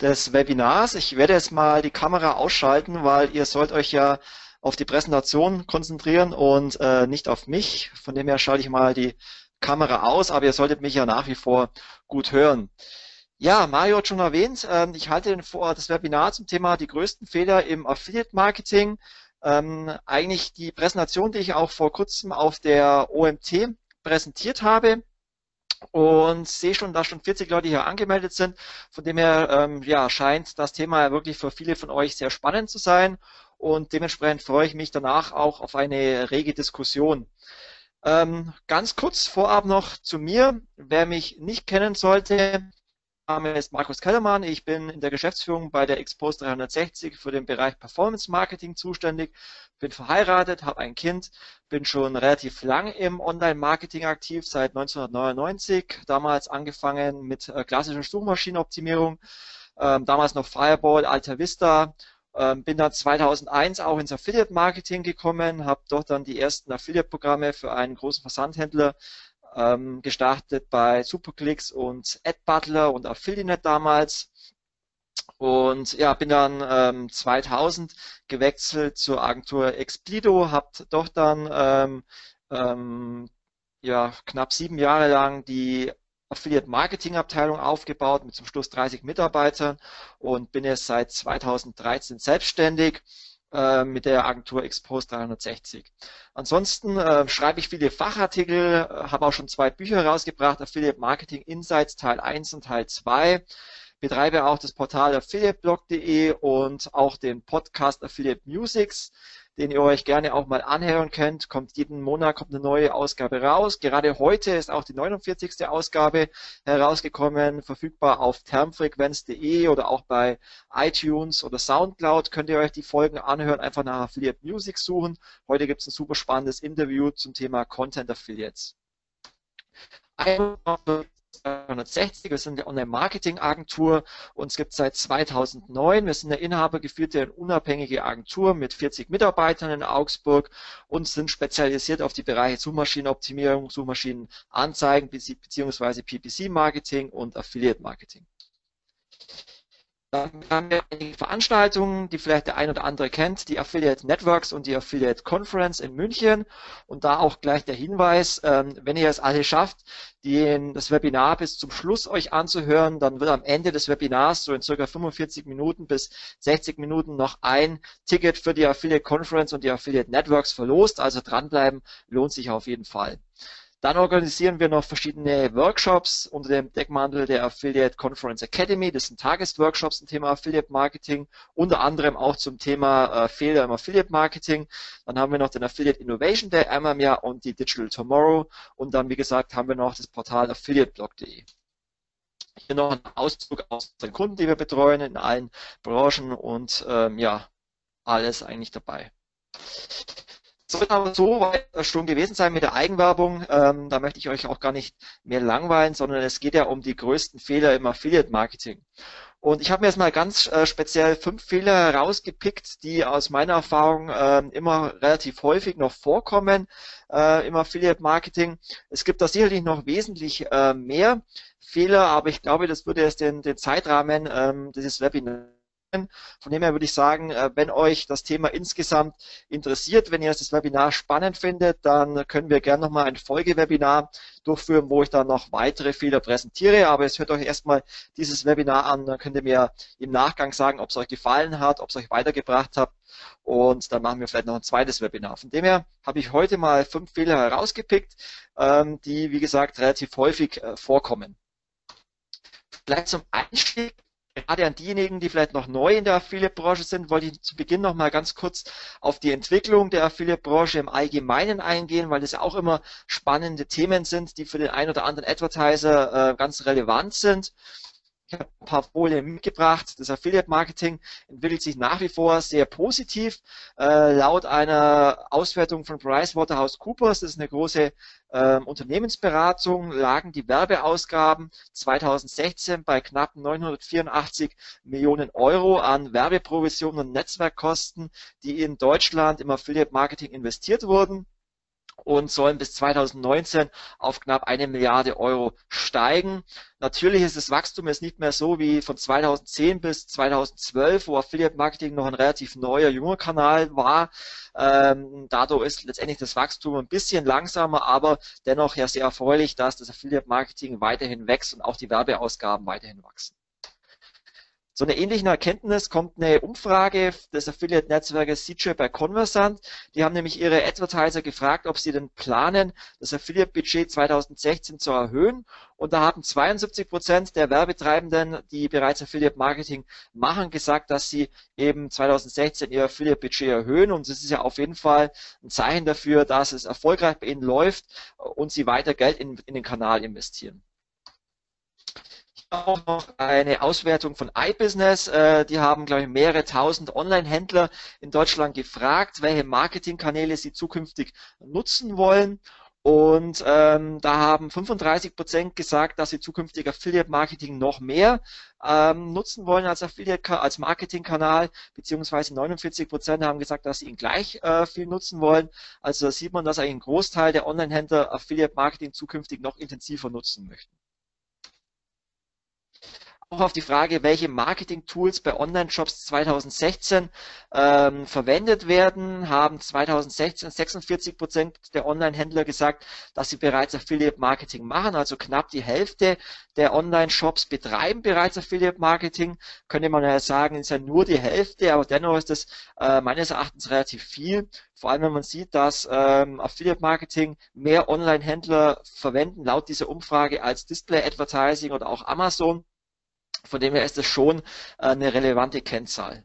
des Webinars. Ich werde jetzt mal die Kamera ausschalten, weil ihr sollt euch ja auf die Präsentation konzentrieren und äh, nicht auf mich. Von dem her schalte ich mal die Kamera aus, aber ihr solltet mich ja nach wie vor gut hören. Ja, Mario hat schon erwähnt, äh, ich halte vor das Webinar zum Thema die größten Fehler im Affiliate Marketing. Ähm, eigentlich die Präsentation, die ich auch vor kurzem auf der OMT präsentiert habe und sehe schon, dass schon 40 Leute hier angemeldet sind. Von dem her ähm, ja, scheint das Thema wirklich für viele von euch sehr spannend zu sein und dementsprechend freue ich mich danach auch auf eine rege Diskussion. Ähm, ganz kurz vorab noch zu mir. Wer mich nicht kennen sollte, Name ist Markus Kellermann. Ich bin in der Geschäftsführung bei der Expose 360 für den Bereich Performance Marketing zuständig. Bin verheiratet, habe ein Kind, bin schon relativ lang im Online-Marketing aktiv, seit 1999. Damals angefangen mit äh, klassischer Suchmaschinenoptimierung, ähm, damals noch Fireball, Alta Vista ähm, bin dann 2001 auch ins Affiliate Marketing gekommen, habe dort dann die ersten Affiliate-Programme für einen großen Versandhändler ähm, gestartet bei Superclicks und AdButler und Affiliate damals. Und ja, bin dann ähm, 2000 gewechselt zur Agentur Explido, habe dort dann ähm, ähm, ja, knapp sieben Jahre lang die Affiliate Marketing Abteilung aufgebaut mit zum Schluss 30 Mitarbeitern und bin jetzt seit 2013 selbstständig äh, mit der Agentur Expose 360. Ansonsten äh, schreibe ich viele Fachartikel, habe auch schon zwei Bücher rausgebracht, Affiliate Marketing Insights Teil 1 und Teil 2 betreibe auch das Portal affiliateblog.de und auch den Podcast Affiliate Musics den ihr euch gerne auch mal anhören könnt. Kommt jeden Monat kommt eine neue Ausgabe raus. Gerade heute ist auch die 49. Ausgabe herausgekommen, verfügbar auf termfrequenz.de oder auch bei iTunes oder Soundcloud könnt ihr euch die Folgen anhören, einfach nach Affiliate Music suchen. Heute gibt es ein super spannendes Interview zum Thema Content Affiliates. 360. Wir sind eine Online-Marketing-Agentur. Gibt es seit 2009. Wir sind eine inhabergeführte und unabhängige Agentur mit 40 Mitarbeitern in Augsburg und sind spezialisiert auf die Bereiche Suchmaschinenoptimierung, Suchmaschinenanzeigen bzw. PPC-Marketing und Affiliate-Marketing. Dann haben wir einige Veranstaltungen, die vielleicht der ein oder andere kennt, die Affiliate Networks und die Affiliate Conference in München. Und da auch gleich der Hinweis, ähm, wenn ihr es alle schafft, den, das Webinar bis zum Schluss euch anzuhören, dann wird am Ende des Webinars so in circa 45 Minuten bis 60 Minuten noch ein Ticket für die Affiliate Conference und die Affiliate Networks verlost. Also dranbleiben lohnt sich auf jeden Fall. Dann organisieren wir noch verschiedene Workshops unter dem Deckmantel der Affiliate Conference Academy. Das sind Tagesworkshops zum Thema Affiliate Marketing, unter anderem auch zum Thema äh, Fehler im Affiliate Marketing. Dann haben wir noch den Affiliate Innovation Day einmal im Jahr und die Digital Tomorrow. Und dann, wie gesagt, haben wir noch das Portal affiliateblog.de. Hier noch ein Auszug aus den Kunden, die wir betreuen in allen Branchen und ähm, ja, alles eigentlich dabei soll aber so weit schon gewesen sein mit der Eigenwerbung. Ähm, da möchte ich euch auch gar nicht mehr langweilen, sondern es geht ja um die größten Fehler im Affiliate-Marketing. Und ich habe mir jetzt mal ganz äh, speziell fünf Fehler herausgepickt, die aus meiner Erfahrung äh, immer relativ häufig noch vorkommen äh, im Affiliate-Marketing. Es gibt da sicherlich noch wesentlich äh, mehr Fehler, aber ich glaube, das würde jetzt den, den Zeitrahmen ähm, dieses Webinars von dem her würde ich sagen, äh, wenn euch das Thema insgesamt interessiert, wenn ihr das Webinar spannend findet, dann können wir gerne nochmal ein Folgewebinar durchführen, wo ich dann noch weitere Fehler präsentiere. Aber es hört euch erstmal dieses Webinar an, dann könnt ihr mir im Nachgang sagen, ob es euch gefallen hat, ob es euch weitergebracht hat. Und dann machen wir vielleicht noch ein zweites Webinar. Von dem her habe ich heute mal fünf Fehler herausgepickt, ähm, die, wie gesagt, relativ häufig äh, vorkommen. Vielleicht zum Einstieg gerade an diejenigen, die vielleicht noch neu in der Affiliate-Branche sind, wollte ich zu Beginn noch mal ganz kurz auf die Entwicklung der Affiliate-Branche im Allgemeinen eingehen, weil das ja auch immer spannende Themen sind, die für den einen oder anderen Advertiser äh, ganz relevant sind. Ich habe ein paar Folien mitgebracht. Das Affiliate Marketing entwickelt sich nach wie vor sehr positiv. Äh, laut einer Auswertung von PricewaterhouseCoopers, das ist eine große äh, Unternehmensberatung, lagen die Werbeausgaben 2016 bei knapp 984 Millionen Euro an Werbeprovisionen und Netzwerkkosten, die in Deutschland im Affiliate Marketing investiert wurden. Und sollen bis 2019 auf knapp eine Milliarde Euro steigen. Natürlich ist das Wachstum jetzt nicht mehr so wie von 2010 bis 2012, wo Affiliate Marketing noch ein relativ neuer, junger Kanal war. Ähm, dadurch ist letztendlich das Wachstum ein bisschen langsamer, aber dennoch ja sehr erfreulich, dass das Affiliate Marketing weiterhin wächst und auch die Werbeausgaben weiterhin wachsen. So eine ähnliche Erkenntnis kommt eine Umfrage des Affiliate-Netzwerkes CJ bei Conversant. Die haben nämlich ihre Advertiser gefragt, ob sie denn planen, das Affiliate-Budget 2016 zu erhöhen. Und da haben 72 Prozent der Werbetreibenden, die bereits Affiliate-Marketing machen, gesagt, dass sie eben 2016 ihr Affiliate-Budget erhöhen. Und das ist ja auf jeden Fall ein Zeichen dafür, dass es erfolgreich bei ihnen läuft und sie weiter Geld in, in den Kanal investieren auch noch eine Auswertung von iBusiness. Äh, die haben, glaube ich, mehrere tausend Online-Händler in Deutschland gefragt, welche Marketingkanäle sie zukünftig nutzen wollen. Und ähm, da haben 35 Prozent gesagt, dass sie zukünftig Affiliate Marketing noch mehr ähm, nutzen wollen als Affiliate als Marketingkanal, beziehungsweise 49 Prozent haben gesagt, dass sie ihn gleich äh, viel nutzen wollen. Also da sieht man, dass eigentlich ein Großteil der Online-Händler Affiliate Marketing zukünftig noch intensiver nutzen möchten auch auf die Frage, welche Marketing-Tools bei Online-Shops 2016 ähm, verwendet werden, haben 2016 46 Prozent der Online-Händler gesagt, dass sie bereits Affiliate-Marketing machen. Also knapp die Hälfte der Online-Shops betreiben bereits Affiliate-Marketing. Könnte man ja sagen, ist ja nur die Hälfte, aber dennoch ist das äh, meines Erachtens relativ viel. Vor allem, wenn man sieht, dass ähm, Affiliate-Marketing mehr Online-Händler verwenden, laut dieser Umfrage, als Display-Advertising oder auch Amazon. Von dem her ist es schon äh, eine relevante Kennzahl.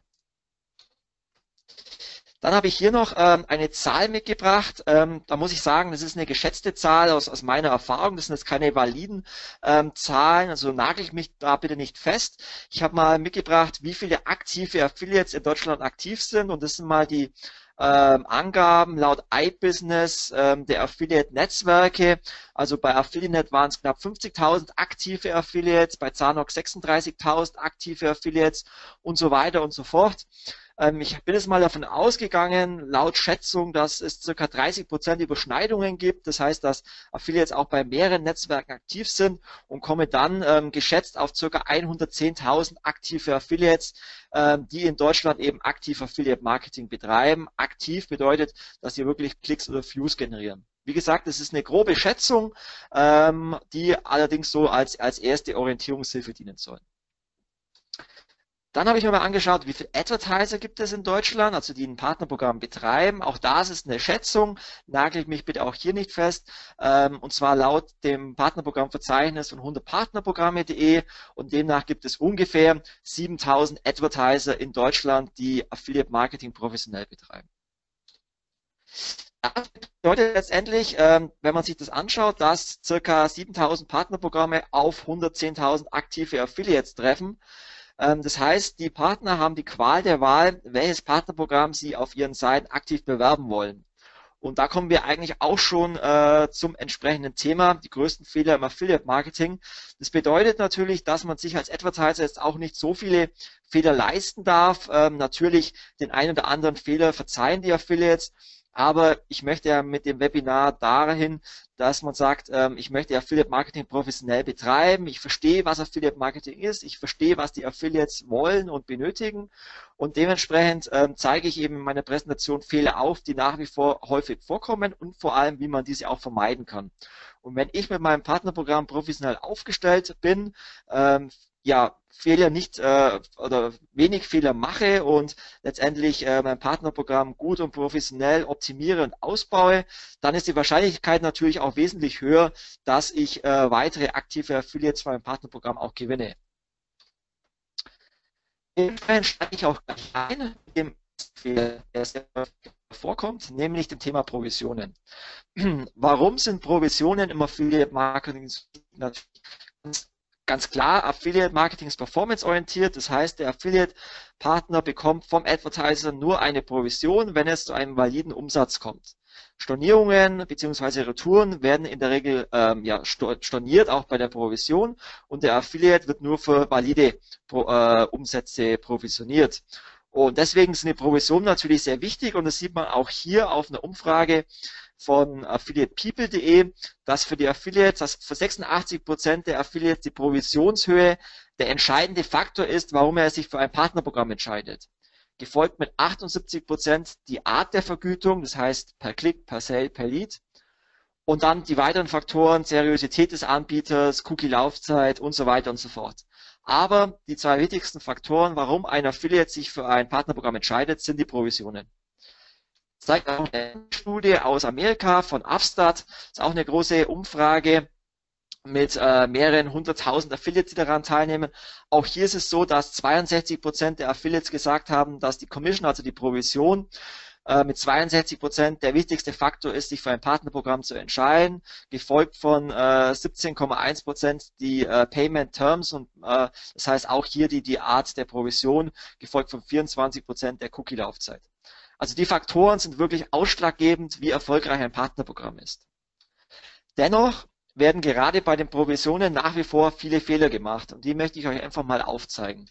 Dann habe ich hier noch ähm, eine Zahl mitgebracht. Ähm, da muss ich sagen, das ist eine geschätzte Zahl aus, aus meiner Erfahrung. Das sind jetzt keine validen ähm, Zahlen, also nagel ich mich da bitte nicht fest. Ich habe mal mitgebracht, wie viele aktive Affiliates in Deutschland aktiv sind und das sind mal die ähm, Angaben laut iBusiness ähm, der Affiliate-Netzwerke. Also bei Affiliate waren es knapp 50.000 aktive Affiliates, bei Zanox 36.000 aktive Affiliates und so weiter und so fort. Ähm, ich bin jetzt mal davon ausgegangen, laut Schätzung, dass es ca. 30 Prozent Überschneidungen gibt. Das heißt, dass Affiliates auch bei mehreren Netzwerken aktiv sind und komme dann ähm, geschätzt auf ca. 110.000 aktive Affiliates, ähm, die in Deutschland eben aktiv Affiliate Marketing betreiben. Aktiv bedeutet, dass sie wirklich Klicks oder Views generieren. Wie gesagt, das ist eine grobe Schätzung, ähm, die allerdings so als, als erste Orientierungshilfe dienen soll. Dann habe ich mir mal angeschaut, wie viele Advertiser gibt es in Deutschland, also die ein Partnerprogramm betreiben. Auch das ist eine Schätzung, nagelt mich bitte auch hier nicht fest. Ähm, und zwar laut dem Partnerprogrammverzeichnis von 100partnerprogramme.de und demnach gibt es ungefähr 7000 Advertiser in Deutschland, die Affiliate Marketing professionell betreiben. Das bedeutet letztendlich, ähm, wenn man sich das anschaut, dass circa 7000 Partnerprogramme auf 110.000 aktive Affiliates treffen. Ähm, das heißt, die Partner haben die Qual der Wahl, welches Partnerprogramm sie auf ihren Seiten aktiv bewerben wollen. Und da kommen wir eigentlich auch schon äh, zum entsprechenden Thema, die größten Fehler im Affiliate Marketing. Das bedeutet natürlich, dass man sich als Advertiser jetzt auch nicht so viele Fehler leisten darf. Ähm, natürlich den einen oder anderen Fehler verzeihen die Affiliates, aber ich möchte ja mit dem Webinar dahin, dass man sagt, ähm, ich möchte Affiliate Marketing professionell betreiben. Ich verstehe, was Affiliate Marketing ist. Ich verstehe, was die Affiliates wollen und benötigen. Und dementsprechend ähm, zeige ich eben in meiner Präsentation Fehler auf, die nach wie vor häufig vorkommen und vor allem, wie man diese auch vermeiden kann. Und wenn ich mit meinem Partnerprogramm professionell aufgestellt bin, ähm, ja, Fehler nicht äh, oder wenig Fehler mache und letztendlich äh, mein Partnerprogramm gut und professionell optimiere und ausbaue, dann ist die Wahrscheinlichkeit natürlich auch wesentlich höher, dass ich äh, weitere aktive Affiliates für mein Partnerprogramm auch gewinne. Insofern steige ich auch gleich ein mit dem Fehler, der sehr vorkommt, nämlich dem Thema Provisionen. Warum sind Provisionen im Affiliate Marketing natürlich klar, Affiliate Marketing ist performanceorientiert. Das heißt, der Affiliate Partner bekommt vom Advertiser nur eine Provision, wenn es zu einem validen Umsatz kommt. Stornierungen bzw. Retouren werden in der Regel ähm, ja, storniert, auch bei der Provision und der Affiliate wird nur für valide Pro, äh, Umsätze provisioniert. Und deswegen sind die Provisionen natürlich sehr wichtig und das sieht man auch hier auf einer Umfrage von affiliatepeople.de, dass für die Affiliates, dass für 86 Prozent der Affiliates die Provisionshöhe der entscheidende Faktor ist, warum er sich für ein Partnerprogramm entscheidet. Gefolgt mit 78 Prozent die Art der Vergütung, das heißt per Klick, per Sale, per Lead. Und dann die weiteren Faktoren, Seriosität des Anbieters, Cookie-Laufzeit und so weiter und so fort. Aber die zwei wichtigsten Faktoren, warum ein Affiliate sich für ein Partnerprogramm entscheidet, sind die Provisionen. Zeigt auch eine Studie aus Amerika von Upstart. Ist auch eine große Umfrage mit äh, mehreren hunderttausend Affiliates, die daran teilnehmen. Auch hier ist es so, dass 62 Prozent der Affiliates gesagt haben, dass die Commission, also die Provision, äh, mit 62 Prozent der wichtigste Faktor ist, sich für ein Partnerprogramm zu entscheiden, gefolgt von äh, 17,1 Prozent die äh, Payment Terms und äh, das heißt auch hier die, die Art der Provision, gefolgt von 24 Prozent der Cookie-Laufzeit. Also die Faktoren sind wirklich ausschlaggebend, wie erfolgreich ein Partnerprogramm ist. Dennoch werden gerade bei den Provisionen nach wie vor viele Fehler gemacht und die möchte ich euch einfach mal aufzeigen.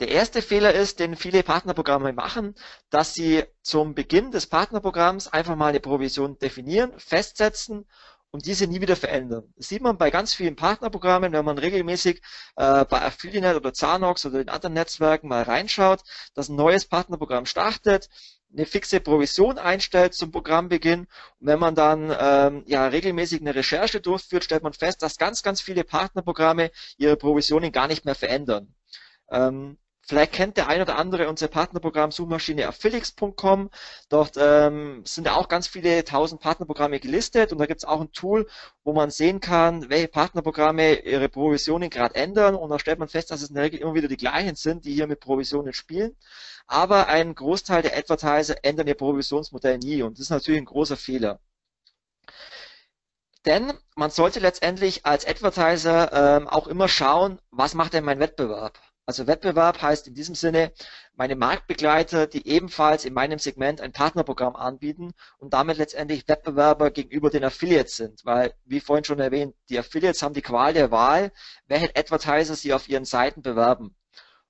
Der erste Fehler ist, den viele Partnerprogramme machen, dass sie zum Beginn des Partnerprogramms einfach mal eine Provision definieren, festsetzen und diese nie wieder verändern. Das sieht man bei ganz vielen Partnerprogrammen, wenn man regelmäßig äh, bei Affiliate oder Zanox oder in anderen Netzwerken mal reinschaut, dass ein neues Partnerprogramm startet, eine fixe Provision einstellt zum Programmbeginn. Und wenn man dann ähm, ja regelmäßig eine Recherche durchführt, stellt man fest, dass ganz, ganz viele Partnerprogramme ihre Provisionen gar nicht mehr verändern. Ähm, Vielleicht kennt der ein oder andere unser Partnerprogramm Suchmaschine affiliates.com. Dort ähm, sind ja auch ganz viele tausend Partnerprogramme gelistet und da gibt es auch ein Tool, wo man sehen kann, welche Partnerprogramme ihre Provisionen gerade ändern und da stellt man fest, dass es in der Regel immer wieder die gleichen sind, die hier mit Provisionen spielen. Aber ein Großteil der Advertiser ändern ihr Provisionsmodell nie und das ist natürlich ein großer Fehler. Denn man sollte letztendlich als Advertiser ähm, auch immer schauen, was macht denn mein Wettbewerb? Also Wettbewerb heißt in diesem Sinne, meine Marktbegleiter, die ebenfalls in meinem Segment ein Partnerprogramm anbieten und damit letztendlich Wettbewerber gegenüber den Affiliates sind. Weil, wie vorhin schon erwähnt, die Affiliates haben die Qual der Wahl, welche Advertiser sie auf ihren Seiten bewerben.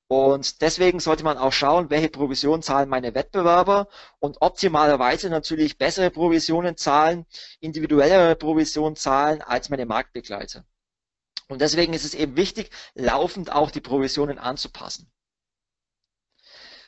Und deswegen sollte man auch schauen, welche Provisionen zahlen meine Wettbewerber und optimalerweise natürlich bessere Provisionen zahlen, individuellere Provisionen zahlen als meine Marktbegleiter. Und deswegen ist es eben wichtig, laufend auch die Provisionen anzupassen.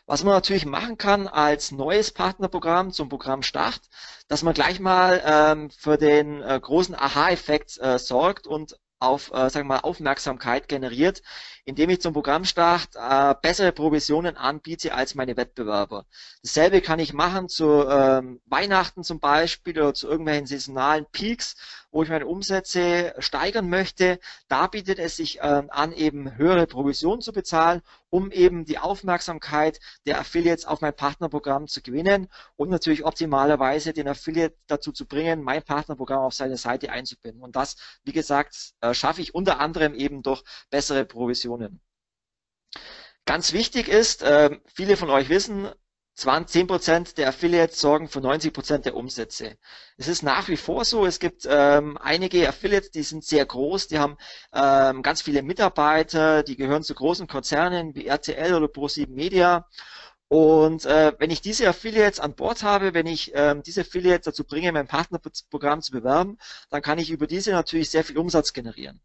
Was man natürlich machen kann als neues Partnerprogramm zum Programmstart, dass man gleich mal ähm, für den äh, großen Aha-Effekt äh, sorgt und auf, äh, sagen wir mal, Aufmerksamkeit generiert, indem ich zum Programmstart äh, bessere Provisionen anbiete als meine Wettbewerber. Dasselbe kann ich machen zu ähm, Weihnachten zum Beispiel oder zu irgendwelchen saisonalen Peaks, wo ich meine Umsätze steigern möchte. Da bietet es sich äh, an, eben höhere Provisionen zu bezahlen, um eben die Aufmerksamkeit der Affiliates auf mein Partnerprogramm zu gewinnen und natürlich optimalerweise den Affiliate dazu zu bringen, mein Partnerprogramm auf seine Seite einzubinden. Und das, wie gesagt, äh, schaffe ich unter anderem eben durch bessere Provisionen. Ganz wichtig ist, äh, viele von euch wissen, 10% der Affiliates sorgen für 90% der Umsätze. Es ist nach wie vor so, es gibt ähm, einige Affiliates, die sind sehr groß, die haben ähm, ganz viele Mitarbeiter, die gehören zu großen Konzernen wie RTL oder Pro7 Media. Und äh, wenn ich diese Affiliates an Bord habe, wenn ich ähm, diese Affiliates dazu bringe, mein Partnerprogramm zu bewerben, dann kann ich über diese natürlich sehr viel Umsatz generieren.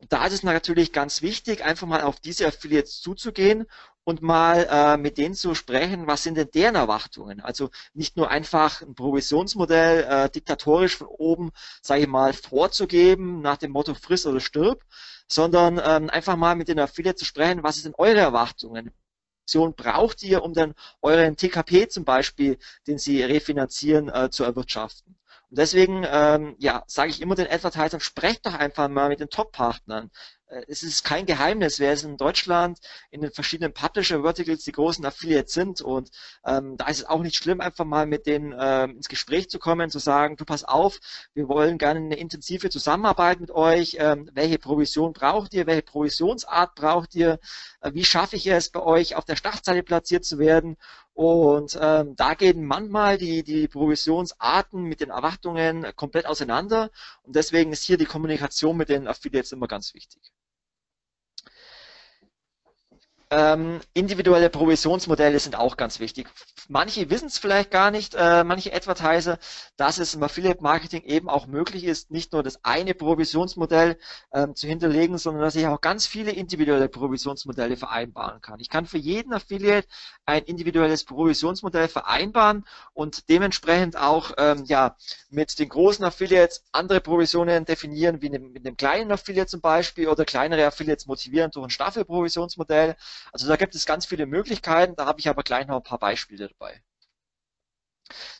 Und da ist es natürlich ganz wichtig, einfach mal auf diese Affiliates zuzugehen und mal äh, mit denen zu sprechen, was sind denn deren Erwartungen? Also nicht nur einfach ein Provisionsmodell äh, diktatorisch von oben, sage ich mal, vorzugeben nach dem Motto friss oder stirb, sondern ähm, einfach mal mit den Affiliates zu sprechen, was sind eure Erwartungen? braucht ihr, um dann euren TKP zum Beispiel, den sie refinanzieren, äh, zu erwirtschaften? Und deswegen ähm, ja, sage ich immer den Advertisern, sprecht doch einfach mal mit den Top-Partnern. Äh, es ist kein Geheimnis, wer es in Deutschland in den verschiedenen Publisher-Verticals die großen Affiliates sind. Und ähm, da ist es auch nicht schlimm, einfach mal mit denen ähm, ins Gespräch zu kommen, zu sagen, du pass auf, wir wollen gerne eine intensive Zusammenarbeit mit euch. Ähm, welche Provision braucht ihr? Welche Provisionsart braucht ihr? Äh, wie schaffe ich es, bei euch auf der Startseite platziert zu werden? Und ähm, da gehen manchmal die, die Provisionsarten mit den Erwartungen komplett auseinander. Und deswegen ist hier die Kommunikation mit den Affiliates immer ganz wichtig. Ähm, individuelle Provisionsmodelle sind auch ganz wichtig. Manche wissen es vielleicht gar nicht, äh, manche Advertiser, dass es im Affiliate Marketing eben auch möglich ist, nicht nur das eine Provisionsmodell ähm, zu hinterlegen, sondern dass ich auch ganz viele individuelle Provisionsmodelle vereinbaren kann. Ich kann für jeden Affiliate ein individuelles Provisionsmodell vereinbaren und dementsprechend auch ähm, ja mit den großen Affiliates andere Provisionen definieren, wie mit einem kleinen Affiliate zum Beispiel oder kleinere Affiliates motivieren durch ein Staffelprovisionsmodell. Also da gibt es ganz viele Möglichkeiten, da habe ich aber gleich noch ein paar Beispiele dabei.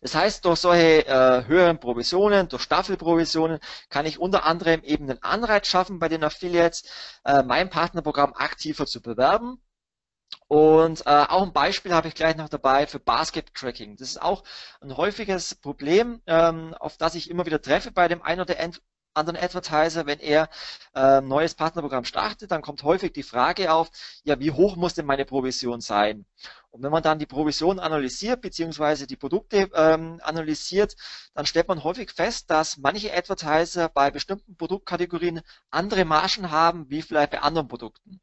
Das heißt, durch solche äh, höheren Provisionen, durch Staffelprovisionen, kann ich unter anderem eben einen Anreiz schaffen bei den Affiliates, äh, mein Partnerprogramm aktiver zu bewerben. Und äh, auch ein Beispiel habe ich gleich noch dabei für Basket Tracking. Das ist auch ein häufiges Problem, ähm, auf das ich immer wieder treffe bei dem einen oder anderen Advertiser, wenn er äh, neues Partnerprogramm startet, dann kommt häufig die Frage auf, ja, wie hoch muss denn meine Provision sein? Und wenn man dann die Provision analysiert, beziehungsweise die Produkte ähm, analysiert, dann stellt man häufig fest, dass manche Advertiser bei bestimmten Produktkategorien andere Margen haben, wie vielleicht bei anderen Produkten.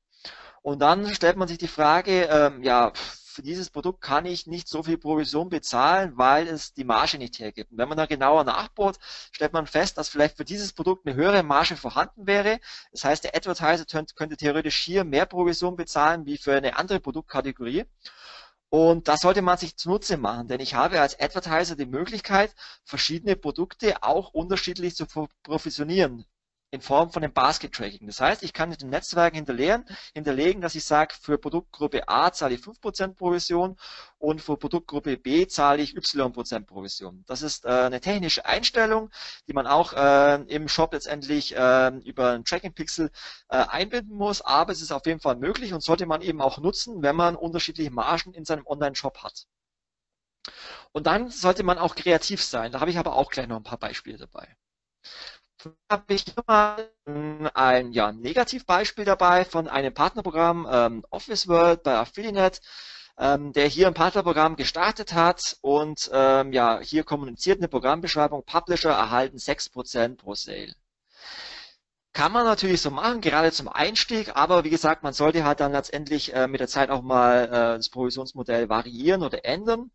Und dann stellt man sich die Frage, ähm, ja, für dieses Produkt kann ich nicht so viel Provision bezahlen, weil es die Marge nicht hergibt. Und wenn man da genauer nachbohrt, stellt man fest, dass vielleicht für dieses Produkt eine höhere Marge vorhanden wäre. Das heißt, der Advertiser könnte theoretisch hier mehr Provision bezahlen wie für eine andere Produktkategorie. Und das sollte man sich zunutze machen, denn ich habe als Advertiser die Möglichkeit, verschiedene Produkte auch unterschiedlich zu provisionieren in Form von dem Basket Tracking. Das heißt, ich kann in den Netzwerken hinterlegen, hinterlegen, dass ich sage, für Produktgruppe A zahle ich 5% Provision und für Produktgruppe B zahle ich Y% Provision. Das ist äh, eine technische Einstellung, die man auch äh, im Shop letztendlich äh, über ein Tracking Pixel äh, einbinden muss, aber es ist auf jeden Fall möglich und sollte man eben auch nutzen, wenn man unterschiedliche Margen in seinem Online-Shop hat. Und dann sollte man auch kreativ sein. Da habe ich aber auch gleich noch ein paar Beispiele dabei habe ich mal ein ja, Negativbeispiel dabei von einem Partnerprogramm ähm, Office World bei Affiliate, ähm, der hier ein Partnerprogramm gestartet hat und ähm, ja, hier kommuniziert eine Programmbeschreibung, Publisher erhalten 6% pro Sale. Kann man natürlich so machen, gerade zum Einstieg, aber wie gesagt, man sollte halt dann letztendlich äh, mit der Zeit auch mal äh, das Provisionsmodell variieren oder ändern.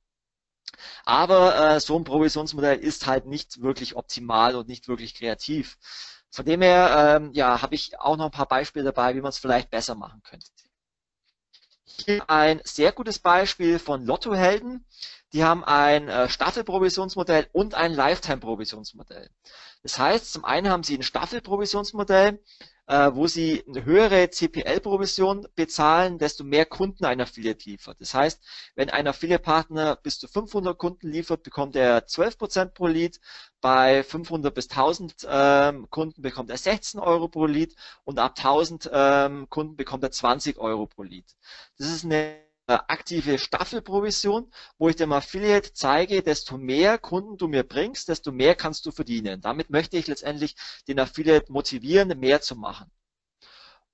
Aber äh, so ein Provisionsmodell ist halt nicht wirklich optimal und nicht wirklich kreativ. Von dem her ähm, ja, habe ich auch noch ein paar Beispiele dabei, wie man es vielleicht besser machen könnte. Hier ein sehr gutes Beispiel von Lottohelden. Die haben ein äh, Staffelprovisionsmodell und ein Lifetime-Provisionsmodell. Das heißt, zum einen haben sie ein Staffelprovisionsmodell, wo sie eine höhere CPL-Provision bezahlen, desto mehr Kunden ein Affiliate liefert. Das heißt, wenn ein Affiliate-Partner bis zu 500 Kunden liefert, bekommt er 12% pro Lead. Bei 500 bis 1000 ähm, Kunden bekommt er 16 Euro pro Lead und ab 1000 ähm, Kunden bekommt er 20 Euro pro Lead. Das ist eine äh, aktive Staffelprovision, wo ich dem Affiliate zeige, desto mehr Kunden du mir bringst, desto mehr kannst du verdienen. Damit möchte ich letztendlich den Affiliate motivieren, mehr zu machen.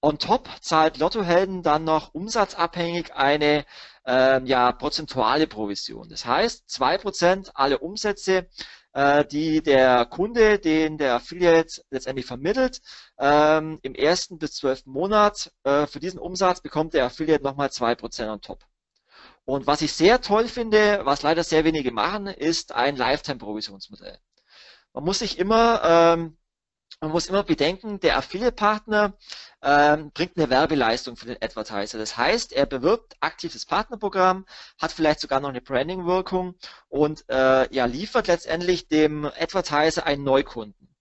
On top zahlt Lottohelden dann noch umsatzabhängig eine ähm, ja, prozentuale Provision. Das heißt, zwei Prozent alle Umsätze, äh, die der Kunde, den der Affiliate letztendlich vermittelt, ähm, im ersten bis zwölften Monat äh, für diesen Umsatz bekommt der Affiliate nochmal zwei Prozent on top. Und was ich sehr toll finde, was leider sehr wenige machen, ist ein Lifetime-Provisionsmodell. Man muss sich immer ähm, man muss immer bedenken, der Affiliate-Partner ähm, bringt eine Werbeleistung für den Advertiser. Das heißt, er bewirbt aktiv das Partnerprogramm, hat vielleicht sogar noch eine Branding-Wirkung und äh, ja, liefert letztendlich dem Advertiser einen Neukunden.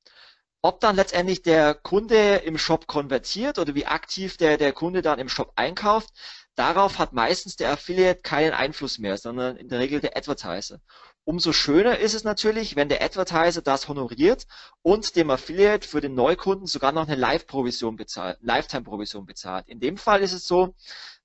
Ob dann letztendlich der Kunde im Shop konvertiert oder wie aktiv der, der Kunde dann im Shop einkauft, darauf hat meistens der Affiliate keinen Einfluss mehr, sondern in der Regel der Advertiser. Umso schöner ist es natürlich, wenn der Advertiser das honoriert und dem Affiliate für den Neukunden sogar noch eine Live-Provision bezahlt, Lifetime-Provision bezahlt. In dem Fall ist es so,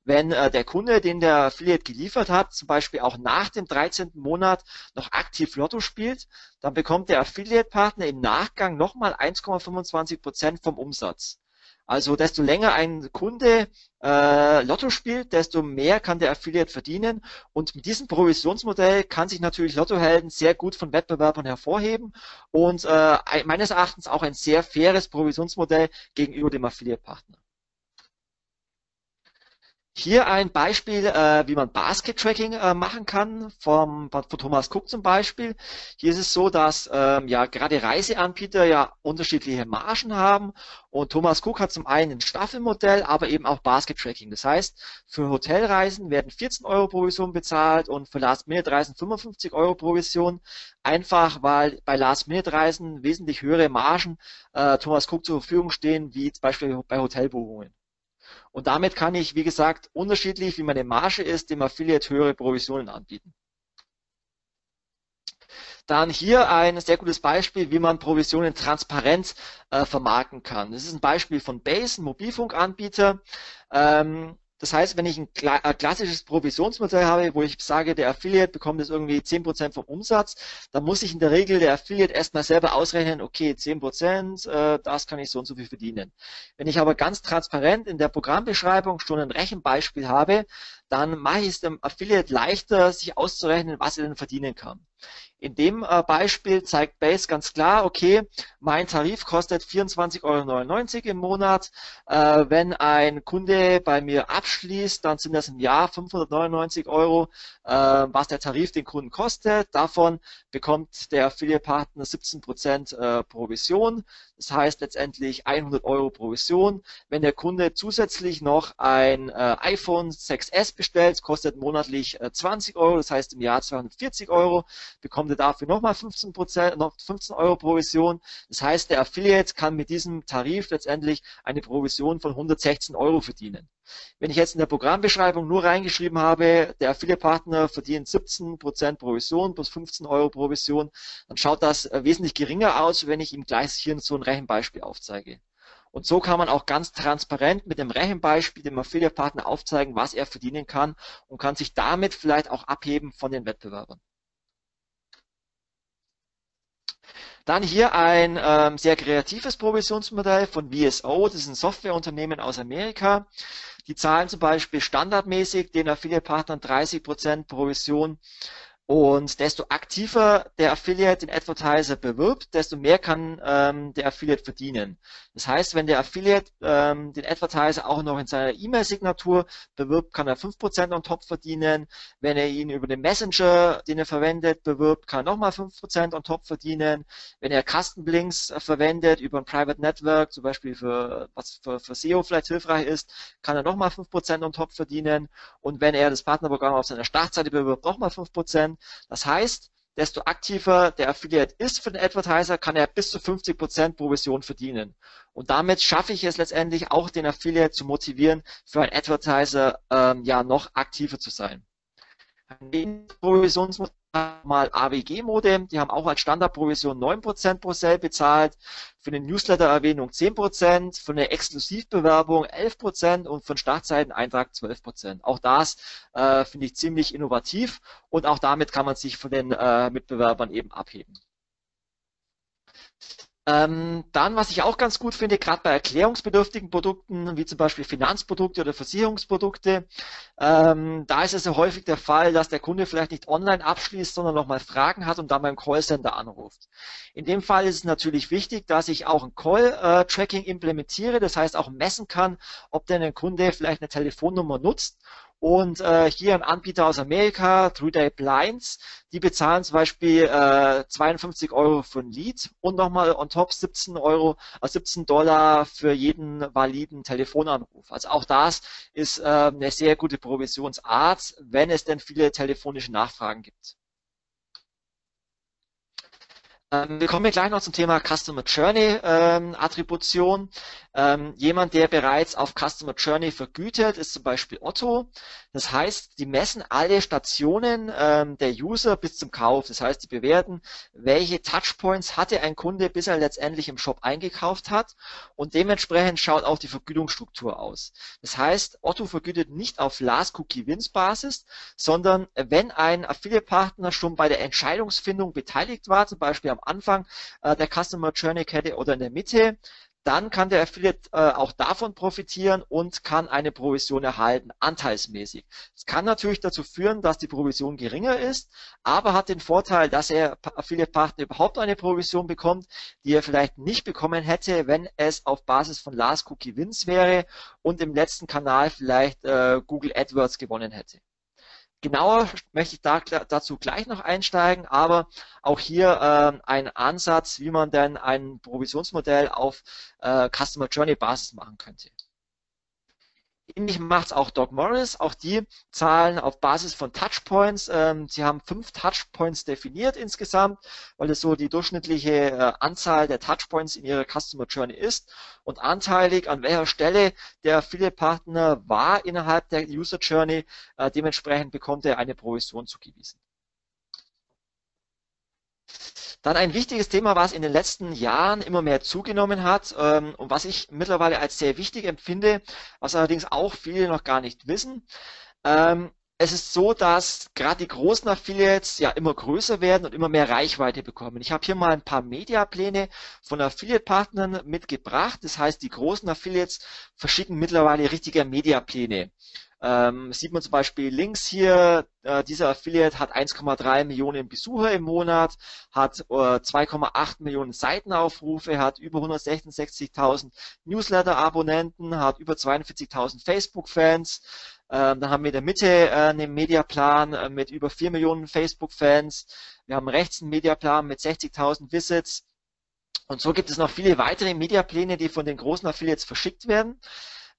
wenn äh, der Kunde, den der Affiliate geliefert hat, zum Beispiel auch nach dem 13. Monat noch aktiv Lotto spielt, dann bekommt der Affiliate-Partner im Nachgang nochmal 1,25 Prozent vom Umsatz. Also desto länger ein Kunde äh, Lotto spielt, desto mehr kann der Affiliate verdienen. Und mit diesem Provisionsmodell kann sich natürlich Lottohelden sehr gut von Wettbewerbern hervorheben und äh, meines Erachtens auch ein sehr faires Provisionsmodell gegenüber dem Affiliate-Partner. Hier ein Beispiel, äh, wie man Basket-Tracking äh, machen kann, vom, von Thomas Cook zum Beispiel. Hier ist es so, dass ähm, ja gerade Reiseanbieter ja unterschiedliche Margen haben und Thomas Cook hat zum einen ein Staffelmodell, aber eben auch Basket-Tracking. Das heißt, für Hotelreisen werden 14 Euro Provision bezahlt und für Last-Minute-Reisen 55 Euro Provision. Einfach, weil bei Last-Minute-Reisen wesentlich höhere Margen äh, Thomas Cook zur Verfügung stehen, wie zum Beispiel bei Hotelbuchungen. Und damit kann ich, wie gesagt, unterschiedlich, wie meine Marge ist, dem Affiliate höhere Provisionen anbieten. Dann hier ein sehr gutes Beispiel, wie man Provisionen transparent äh, vermarkten kann. Das ist ein Beispiel von Base, ein Mobilfunkanbieter. Ähm, das heißt, wenn ich ein äh, klassisches Provisionsmodell habe, wo ich sage, der Affiliate bekommt jetzt irgendwie 10% vom Umsatz, dann muss ich in der Regel der Affiliate erstmal selber ausrechnen, okay, 10%, äh, das kann ich so und so viel verdienen. Wenn ich aber ganz transparent in der Programmbeschreibung schon ein Rechenbeispiel habe, dann mache ich es dem Affiliate leichter, sich auszurechnen, was er denn verdienen kann. In dem äh, Beispiel zeigt Base ganz klar, okay, mein Tarif kostet 24,99 Euro im Monat. Äh, wenn ein Kunde bei mir abschließt, dann sind das im Jahr 599 Euro, äh, was der Tarif den Kunden kostet. Davon bekommt der Affiliate-Partner 17% äh, Provision. Das heißt letztendlich 100 Euro Provision. Wenn der Kunde zusätzlich noch ein äh, iPhone 6s bestellt, kostet monatlich äh, 20 Euro, das heißt im Jahr 240 Euro, bekommt er dafür nochmal 15 Prozent, noch 15 Euro Provision. Das heißt, der Affiliate kann mit diesem Tarif letztendlich eine Provision von 116 Euro verdienen. Wenn ich jetzt in der Programmbeschreibung nur reingeschrieben habe, der Affiliate-Partner verdient 17 Prozent Provision plus 15 Euro Provision, dann schaut das äh, wesentlich geringer aus, wenn ich ihm gleich hier so ein Rechenbeispiel aufzeige. Und so kann man auch ganz transparent mit dem Rechenbeispiel dem Affiliate-Partner aufzeigen, was er verdienen kann und kann sich damit vielleicht auch abheben von den Wettbewerbern. Dann hier ein ähm, sehr kreatives Provisionsmodell von VSO, das ist ein Softwareunternehmen aus Amerika. Die zahlen zum Beispiel standardmäßig den Affiliate-Partnern 30% Provision und desto aktiver der Affiliate den Advertiser bewirbt, desto mehr kann ähm, der Affiliate verdienen. Das heißt, wenn der Affiliate ähm, den Advertiser auch noch in seiner E-Mail-Signatur bewirbt, kann er 5% on top verdienen. Wenn er ihn über den Messenger, den er verwendet, bewirbt, kann er nochmal 5% on top verdienen. Wenn er Custom Links äh, verwendet über ein Private Network, zum Beispiel für was für, für SEO vielleicht hilfreich ist, kann er nochmal 5% on top verdienen. Und wenn er das Partnerprogramm auf seiner Startseite bewirbt, nochmal 5%. Das heißt, desto aktiver der Affiliate ist für den Advertiser, kann er bis zu 50% Provision verdienen. Und damit schaffe ich es letztendlich auch den Affiliate zu motivieren, für einen Advertiser ähm, ja noch aktiver zu sein. Ein Provisionsmodell mal AWG-Modem, die haben auch als Standardprovision 9% pro Sale bezahlt, für eine Newsletter-Erwähnung 10%, für eine Exklusivbewerbung 11% und für einen Startseiteneintrag 12%. Auch das äh, finde ich ziemlich innovativ und auch damit kann man sich von den äh, Mitbewerbern eben abheben. Ähm, dann, was ich auch ganz gut finde, gerade bei erklärungsbedürftigen Produkten, wie zum Beispiel Finanzprodukte oder Versicherungsprodukte, ähm, da ist es ja häufig der Fall, dass der Kunde vielleicht nicht online abschließt, sondern nochmal Fragen hat und dann beim Callcenter anruft. In dem Fall ist es natürlich wichtig, dass ich auch ein Call-Tracking implementiere, das heißt auch messen kann, ob denn ein Kunde vielleicht eine Telefonnummer nutzt und äh, hier ein Anbieter aus Amerika, True Day Blinds, die bezahlen zum Beispiel äh, 52 Euro für ein Lead und nochmal on top 17 Euro, äh, 17 Dollar für jeden validen Telefonanruf. Also auch das ist äh, eine sehr gute Provisionsart, wenn es denn viele telefonische Nachfragen gibt. Ähm, wir kommen gleich noch zum Thema Customer Journey ähm, Attribution. Ähm, jemand, der bereits auf Customer Journey vergütet, ist zum Beispiel Otto. Das heißt, die messen alle Stationen ähm, der User bis zum Kauf. Das heißt, die bewerten, welche Touchpoints hatte ein Kunde, bis er letztendlich im Shop eingekauft hat. Und dementsprechend schaut auch die Vergütungsstruktur aus. Das heißt, Otto vergütet nicht auf Last Cookie Wins Basis, sondern wenn ein Affiliate-Partner schon bei der Entscheidungsfindung beteiligt war, zum Beispiel am Anfang äh, der Customer Journey Kette oder in der Mitte, dann kann der Affiliate äh, auch davon profitieren und kann eine Provision erhalten, anteilsmäßig. Es kann natürlich dazu führen, dass die Provision geringer ist, aber hat den Vorteil, dass er Affiliate-Partner überhaupt eine Provision bekommt, die er vielleicht nicht bekommen hätte, wenn es auf Basis von Last Cookie Wins wäre und im letzten Kanal vielleicht äh, Google AdWords gewonnen hätte. Genauer möchte ich da, dazu gleich noch einsteigen, aber auch hier äh, ein Ansatz, wie man denn ein Provisionsmodell auf äh, Customer Journey Basis machen könnte. Ähnlich macht es auch Doc Morris. Auch die zahlen auf Basis von Touchpoints. Ähm, sie haben fünf Touchpoints definiert insgesamt, weil es so die durchschnittliche äh, Anzahl der Touchpoints in ihrer Customer Journey ist. Und anteilig an welcher Stelle der Affiliate-Partner war innerhalb der User Journey, äh, dementsprechend bekommt er eine Provision zugewiesen. Dann ein wichtiges Thema, was in den letzten Jahren immer mehr zugenommen hat ähm, und was ich mittlerweile als sehr wichtig empfinde, was allerdings auch viele noch gar nicht wissen. Ähm, es ist so, dass gerade die großen Affiliates ja immer größer werden und immer mehr Reichweite bekommen. Ich habe hier mal ein paar Mediapläne von Affiliate-Partnern mitgebracht. Das heißt, die großen Affiliates verschicken mittlerweile richtige Mediapläne. Ähm, sieht man zum Beispiel links hier, äh, dieser Affiliate hat 1,3 Millionen Besucher im Monat, hat äh, 2,8 Millionen Seitenaufrufe, hat über 166.000 Newsletter-Abonnenten, hat über 42.000 Facebook-Fans. Ähm, dann haben wir in der Mitte äh, einen Mediaplan äh, mit über 4 Millionen Facebook-Fans. Wir haben rechts einen Mediaplan mit 60.000 Visits. Und so gibt es noch viele weitere Mediapläne, die von den großen Affiliates verschickt werden.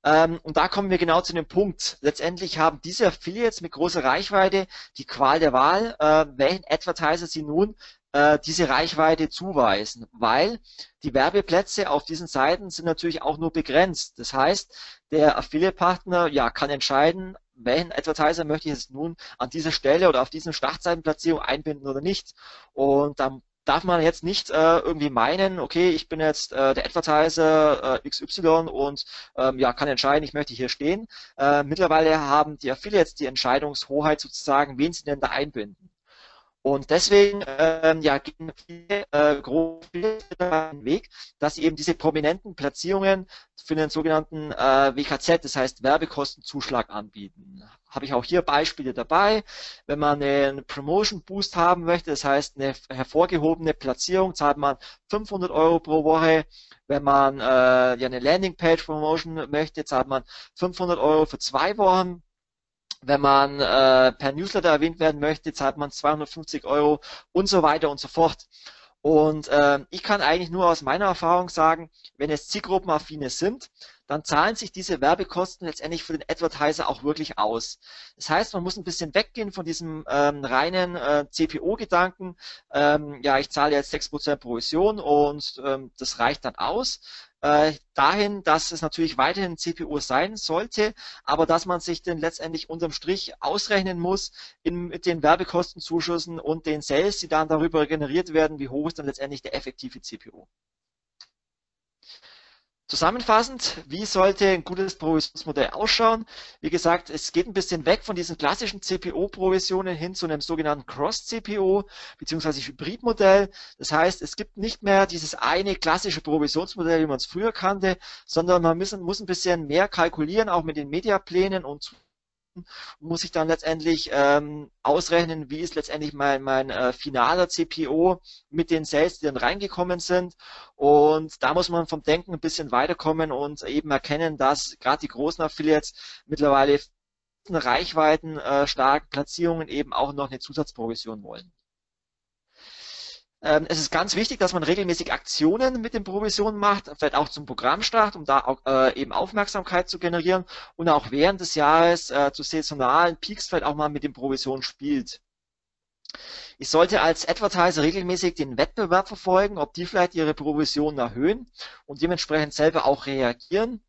Ähm, und da kommen wir genau zu dem Punkt. Letztendlich haben diese Affiliates mit großer Reichweite die Qual der Wahl, äh, welchen Advertiser sie nun äh, diese Reichweite zuweisen, weil die Werbeplätze auf diesen Seiten sind natürlich auch nur begrenzt. Das heißt, der Affiliate-Partner ja, kann entscheiden, welchen Advertiser möchte ich jetzt nun an dieser Stelle oder auf diesen Startseitenplatzierung einbinden oder nicht. Und dann darf man jetzt nicht äh, irgendwie meinen, okay, ich bin jetzt äh, der Advertiser äh, XY und ähm, ja, kann entscheiden, ich möchte hier stehen. Äh, mittlerweile haben die Affiliates die Entscheidungshoheit sozusagen, wen sie denn da einbinden. Und deswegen ähm, ja, gehen viele äh, große den Weg, dass sie eben diese prominenten Platzierungen für den sogenannten äh, WKZ, das heißt Werbekostenzuschlag anbieten. Habe ich auch hier Beispiele dabei. Wenn man einen Promotion Boost haben möchte, das heißt eine hervorgehobene Platzierung, zahlt man 500 Euro pro Woche. Wenn man äh, ja eine Landingpage Promotion möchte, zahlt man 500 Euro für zwei Wochen. Wenn man äh, per Newsletter erwähnt werden möchte, zahlt man 250 Euro und so weiter und so fort. Und äh, ich kann eigentlich nur aus meiner Erfahrung sagen, wenn es Zielgruppenaffine sind, dann zahlen sich diese Werbekosten letztendlich für den Advertiser auch wirklich aus. Das heißt, man muss ein bisschen weggehen von diesem ähm, reinen äh, CPO-Gedanken. Ähm, ja, ich zahle jetzt 6% Provision und ähm, das reicht dann aus äh, dahin, dass es natürlich weiterhin CPU sein sollte, aber dass man sich denn letztendlich unterm Strich ausrechnen muss in, mit den Werbekostenzuschüssen und den Sales, die dann darüber generiert werden, wie hoch ist dann letztendlich der effektive CPU. Zusammenfassend, wie sollte ein gutes Provisionsmodell ausschauen? Wie gesagt, es geht ein bisschen weg von diesen klassischen CPO-Provisionen hin zu einem sogenannten Cross-CPO bzw. Hybridmodell. Das heißt, es gibt nicht mehr dieses eine klassische Provisionsmodell, wie man es früher kannte, sondern man muss, muss ein bisschen mehr kalkulieren, auch mit den Mediaplänen und muss ich dann letztendlich ähm, ausrechnen, wie ist letztendlich mein, mein äh, finaler CPO mit den Sales, die dann reingekommen sind. Und da muss man vom Denken ein bisschen weiterkommen und eben erkennen, dass gerade die großen Affiliates mittlerweile Reichweiten äh, starken Platzierungen eben auch noch eine Zusatzprovision wollen. Ähm, es ist ganz wichtig, dass man regelmäßig Aktionen mit den Provisionen macht, vielleicht auch zum Programmstart, um da auch, äh, eben Aufmerksamkeit zu generieren und auch während des Jahres äh, zu saisonalen Peaks vielleicht auch mal mit den Provisionen spielt. Ich sollte als Advertiser regelmäßig den Wettbewerb verfolgen, ob die vielleicht ihre Provisionen erhöhen und dementsprechend selber auch reagieren.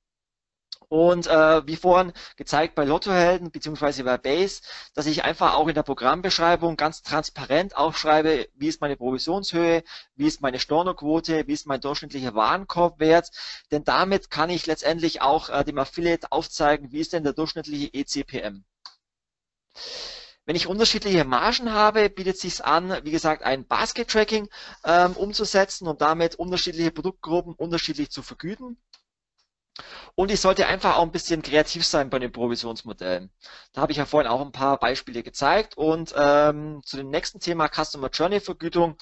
Und äh, wie vorhin gezeigt bei Lottohelden beziehungsweise bei Base, dass ich einfach auch in der Programmbeschreibung ganz transparent aufschreibe, wie ist meine Provisionshöhe, wie ist meine Stornoquote, wie ist mein durchschnittlicher Warenkorbwert. Denn damit kann ich letztendlich auch äh, dem Affiliate aufzeigen, wie ist denn der durchschnittliche ECPM. Wenn ich unterschiedliche Margen habe, bietet es sich an, wie gesagt, ein Basket-Tracking ähm, umzusetzen und damit unterschiedliche Produktgruppen unterschiedlich zu vergüten. Und ich sollte einfach auch ein bisschen kreativ sein bei den Provisionsmodellen. Da habe ich ja vorhin auch ein paar Beispiele gezeigt. Und ähm, zu dem nächsten Thema Customer Journey Vergütung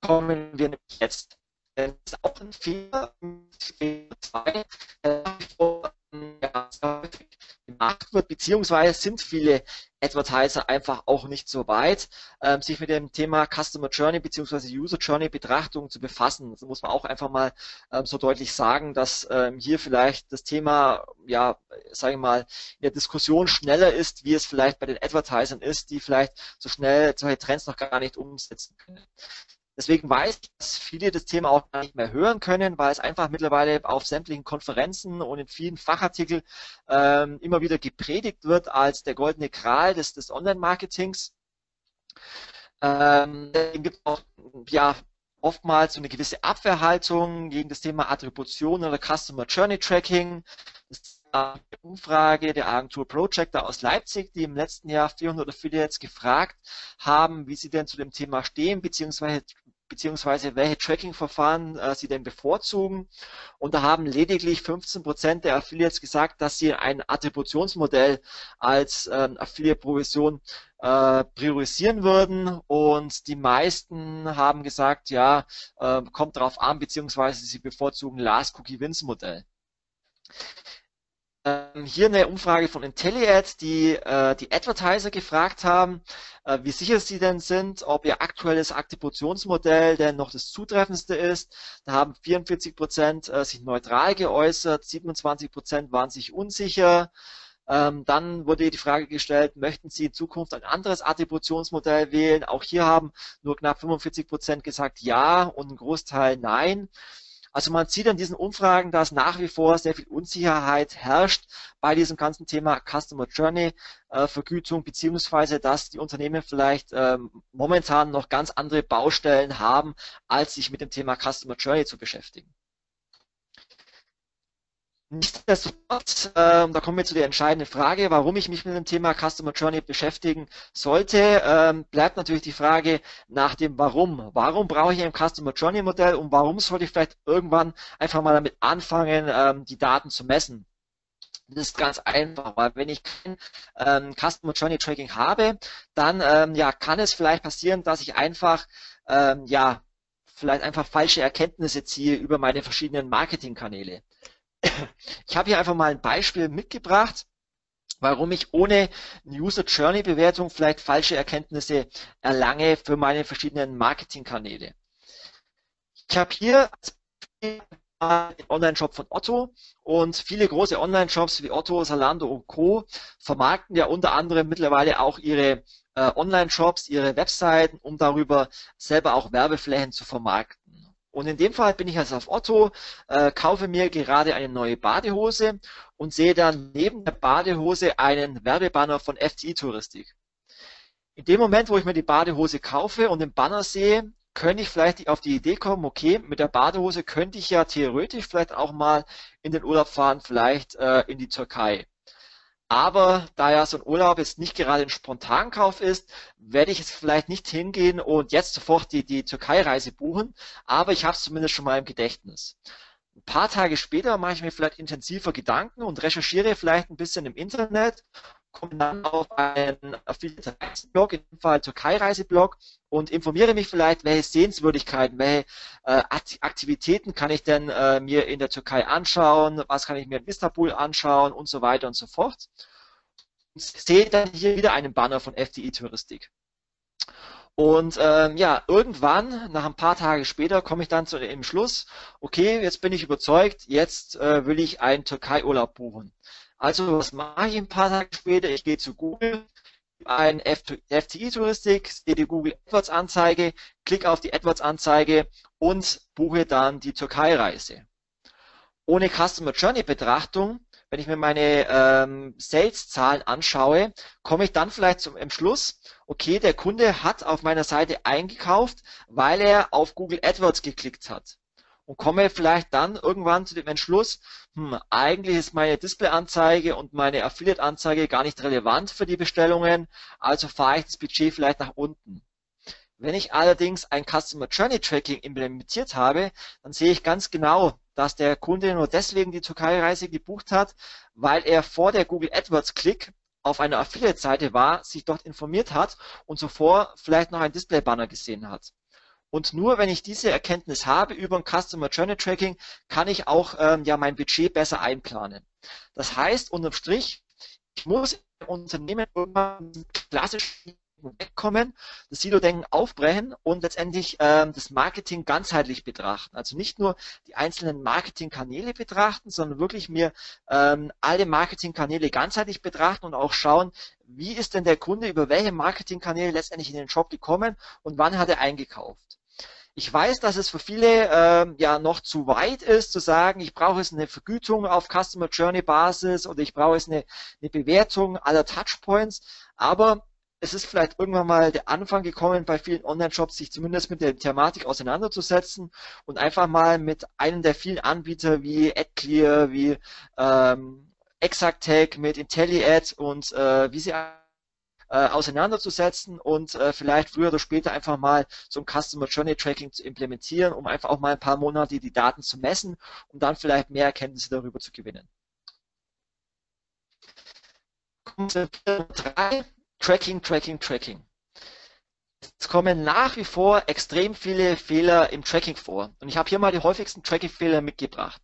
kommen wir jetzt. Das ist auch ein Fehler. Fehler 2, wird, beziehungsweise sind viele Advertiser einfach auch nicht so weit, ähm, sich mit dem Thema Customer Journey beziehungsweise User Journey Betrachtung zu befassen. Das muss man auch einfach mal ähm, so deutlich sagen, dass ähm, hier vielleicht das Thema, ja, sage ich mal, in der Diskussion schneller ist, wie es vielleicht bei den Advertisern ist, die vielleicht so schnell solche Trends noch gar nicht umsetzen können. Deswegen weiß ich, dass viele das Thema auch gar nicht mehr hören können, weil es einfach mittlerweile auf sämtlichen Konferenzen und in vielen Fachartikeln ähm, immer wieder gepredigt wird als der goldene Kral des, des Online-Marketings. Ähm, gibt auch ja, oftmals so eine gewisse Abwehrhaltung gegen das Thema Attribution oder Customer Journey Tracking. Eine Umfrage der Agentur Projector aus Leipzig, die im letzten Jahr 400 Affiliates gefragt haben, wie sie denn zu dem Thema stehen, beziehungsweise beziehungsweise welche Tracking-Verfahren äh, sie denn bevorzugen. Und da haben lediglich 15 Prozent der Affiliates gesagt, dass sie ein Attributionsmodell als ähm, Affiliate-Provision äh, priorisieren würden. Und die meisten haben gesagt, ja, äh, kommt darauf an, beziehungsweise sie bevorzugen Last-Cookie-Wins-Modell. Ähm, hier eine Umfrage von IntelliAd, die äh, die Advertiser gefragt haben, äh, wie sicher sie denn sind, ob ihr aktuelles Attributionsmodell denn noch das zutreffendste ist. Da haben 44 Prozent äh, sich neutral geäußert, 27 Prozent waren sich unsicher. Ähm, dann wurde die Frage gestellt, möchten Sie in Zukunft ein anderes Attributionsmodell wählen? Auch hier haben nur knapp 45 Prozent gesagt ja und ein Großteil nein. Also man sieht an diesen Umfragen, dass nach wie vor sehr viel Unsicherheit herrscht bei diesem ganzen Thema Customer Journey äh, Vergütung, beziehungsweise dass die Unternehmen vielleicht ähm, momentan noch ganz andere Baustellen haben, als sich mit dem Thema Customer Journey zu beschäftigen. Nichtsdestotrotz, ähm, da kommen wir zu der entscheidenden Frage, warum ich mich mit dem Thema Customer Journey beschäftigen sollte, ähm, bleibt natürlich die Frage nach dem Warum. Warum brauche ich ein Customer Journey Modell und warum sollte ich vielleicht irgendwann einfach mal damit anfangen, ähm, die Daten zu messen? Das ist ganz einfach, weil wenn ich kein ähm, Customer Journey Tracking habe, dann ähm, ja, kann es vielleicht passieren, dass ich einfach ähm, ja, vielleicht einfach falsche Erkenntnisse ziehe über meine verschiedenen Marketingkanäle. Ich habe hier einfach mal ein Beispiel mitgebracht, warum ich ohne User Journey Bewertung vielleicht falsche Erkenntnisse erlange für meine verschiedenen Marketingkanäle. Ich habe hier den Online-Shop von Otto und viele große Online-Shops wie Otto, Salando und Co. vermarkten ja unter anderem mittlerweile auch ihre äh, Online-Shops, ihre Webseiten, um darüber selber auch Werbeflächen zu vermarkten. Und in dem Fall bin ich also auf Otto, äh, kaufe mir gerade eine neue Badehose und sehe dann neben der Badehose einen Werbebanner von FTI Touristik. In dem Moment, wo ich mir die Badehose kaufe und den Banner sehe, könnte ich vielleicht auf die Idee kommen, okay, mit der Badehose könnte ich ja theoretisch vielleicht auch mal in den Urlaub fahren, vielleicht äh, in die Türkei. Aber da ja so ein Urlaub jetzt nicht gerade ein Spontankauf ist, werde ich jetzt vielleicht nicht hingehen und jetzt sofort die, die Türkei-Reise buchen, aber ich habe es zumindest schon mal im Gedächtnis. Ein paar Tage später mache ich mir vielleicht intensiver Gedanken und recherchiere vielleicht ein bisschen im Internet komme dann auf einen Affiliate-Reiseblog, in dem Fall Türkei-Reiseblog und informiere mich vielleicht, welche Sehenswürdigkeiten, welche äh, Aktivitäten kann ich denn äh, mir in der Türkei anschauen, was kann ich mir in Istanbul anschauen und so weiter und so fort. Und sehe dann hier wieder einen Banner von FDI Touristik. Und ähm, ja, irgendwann, nach ein paar Tage später, komme ich dann zu dem Schluss, okay, jetzt bin ich überzeugt, jetzt äh, will ich einen Türkei-Urlaub buchen. Also was mache ich ein paar Tage später? Ich gehe zu Google, ein FTI-Touristik, sehe die Google AdWords-Anzeige, klicke auf die AdWords-Anzeige und buche dann die Türkei-Reise. Ohne Customer Journey-Betrachtung, wenn ich mir meine ähm, Sales-Zahlen anschaue, komme ich dann vielleicht zum Entschluss, okay, der Kunde hat auf meiner Seite eingekauft, weil er auf Google AdWords geklickt hat. Und komme vielleicht dann irgendwann zu dem Entschluss, hm, eigentlich ist meine Displayanzeige und meine Affiliate-Anzeige gar nicht relevant für die Bestellungen, also fahre ich das Budget vielleicht nach unten. Wenn ich allerdings ein Customer Journey Tracking implementiert habe, dann sehe ich ganz genau, dass der Kunde nur deswegen die Türkei-Reise gebucht hat, weil er vor der Google AdWords-Klick auf einer Affiliate-Seite war, sich dort informiert hat und zuvor vielleicht noch ein Display-Banner gesehen hat. Und nur wenn ich diese Erkenntnis habe über ein Customer Journey Tracking, kann ich auch ähm, ja mein Budget besser einplanen. Das heißt, unterm Strich, ich muss im Unternehmen irgendwann klassisch wegkommen, das Silo-Denken aufbrechen und letztendlich ähm, das Marketing ganzheitlich betrachten. Also nicht nur die einzelnen Marketingkanäle betrachten, sondern wirklich mir ähm, alle Marketingkanäle ganzheitlich betrachten und auch schauen, wie ist denn der Kunde über welche Marketingkanäle letztendlich in den Shop gekommen und wann hat er eingekauft. Ich weiß, dass es für viele ähm, ja noch zu weit ist, zu sagen, ich brauche es eine Vergütung auf Customer Journey Basis oder ich brauche es eine, eine Bewertung aller Touchpoints. Aber es ist vielleicht irgendwann mal der Anfang gekommen, bei vielen Online-Shops sich zumindest mit der Thematik auseinanderzusetzen und einfach mal mit einem der vielen Anbieter wie AdClear, wie ähm, Exactech, mit IntelliAd und äh, wie sie äh, auseinanderzusetzen und äh, vielleicht früher oder später einfach mal so ein Customer Journey Tracking zu implementieren, um einfach auch mal ein paar Monate die Daten zu messen, um dann vielleicht mehr Erkenntnisse darüber zu gewinnen. Drei, Tracking, Tracking, Tracking. Es kommen nach wie vor extrem viele Fehler im Tracking vor. Und ich habe hier mal die häufigsten Tracking-Fehler mitgebracht.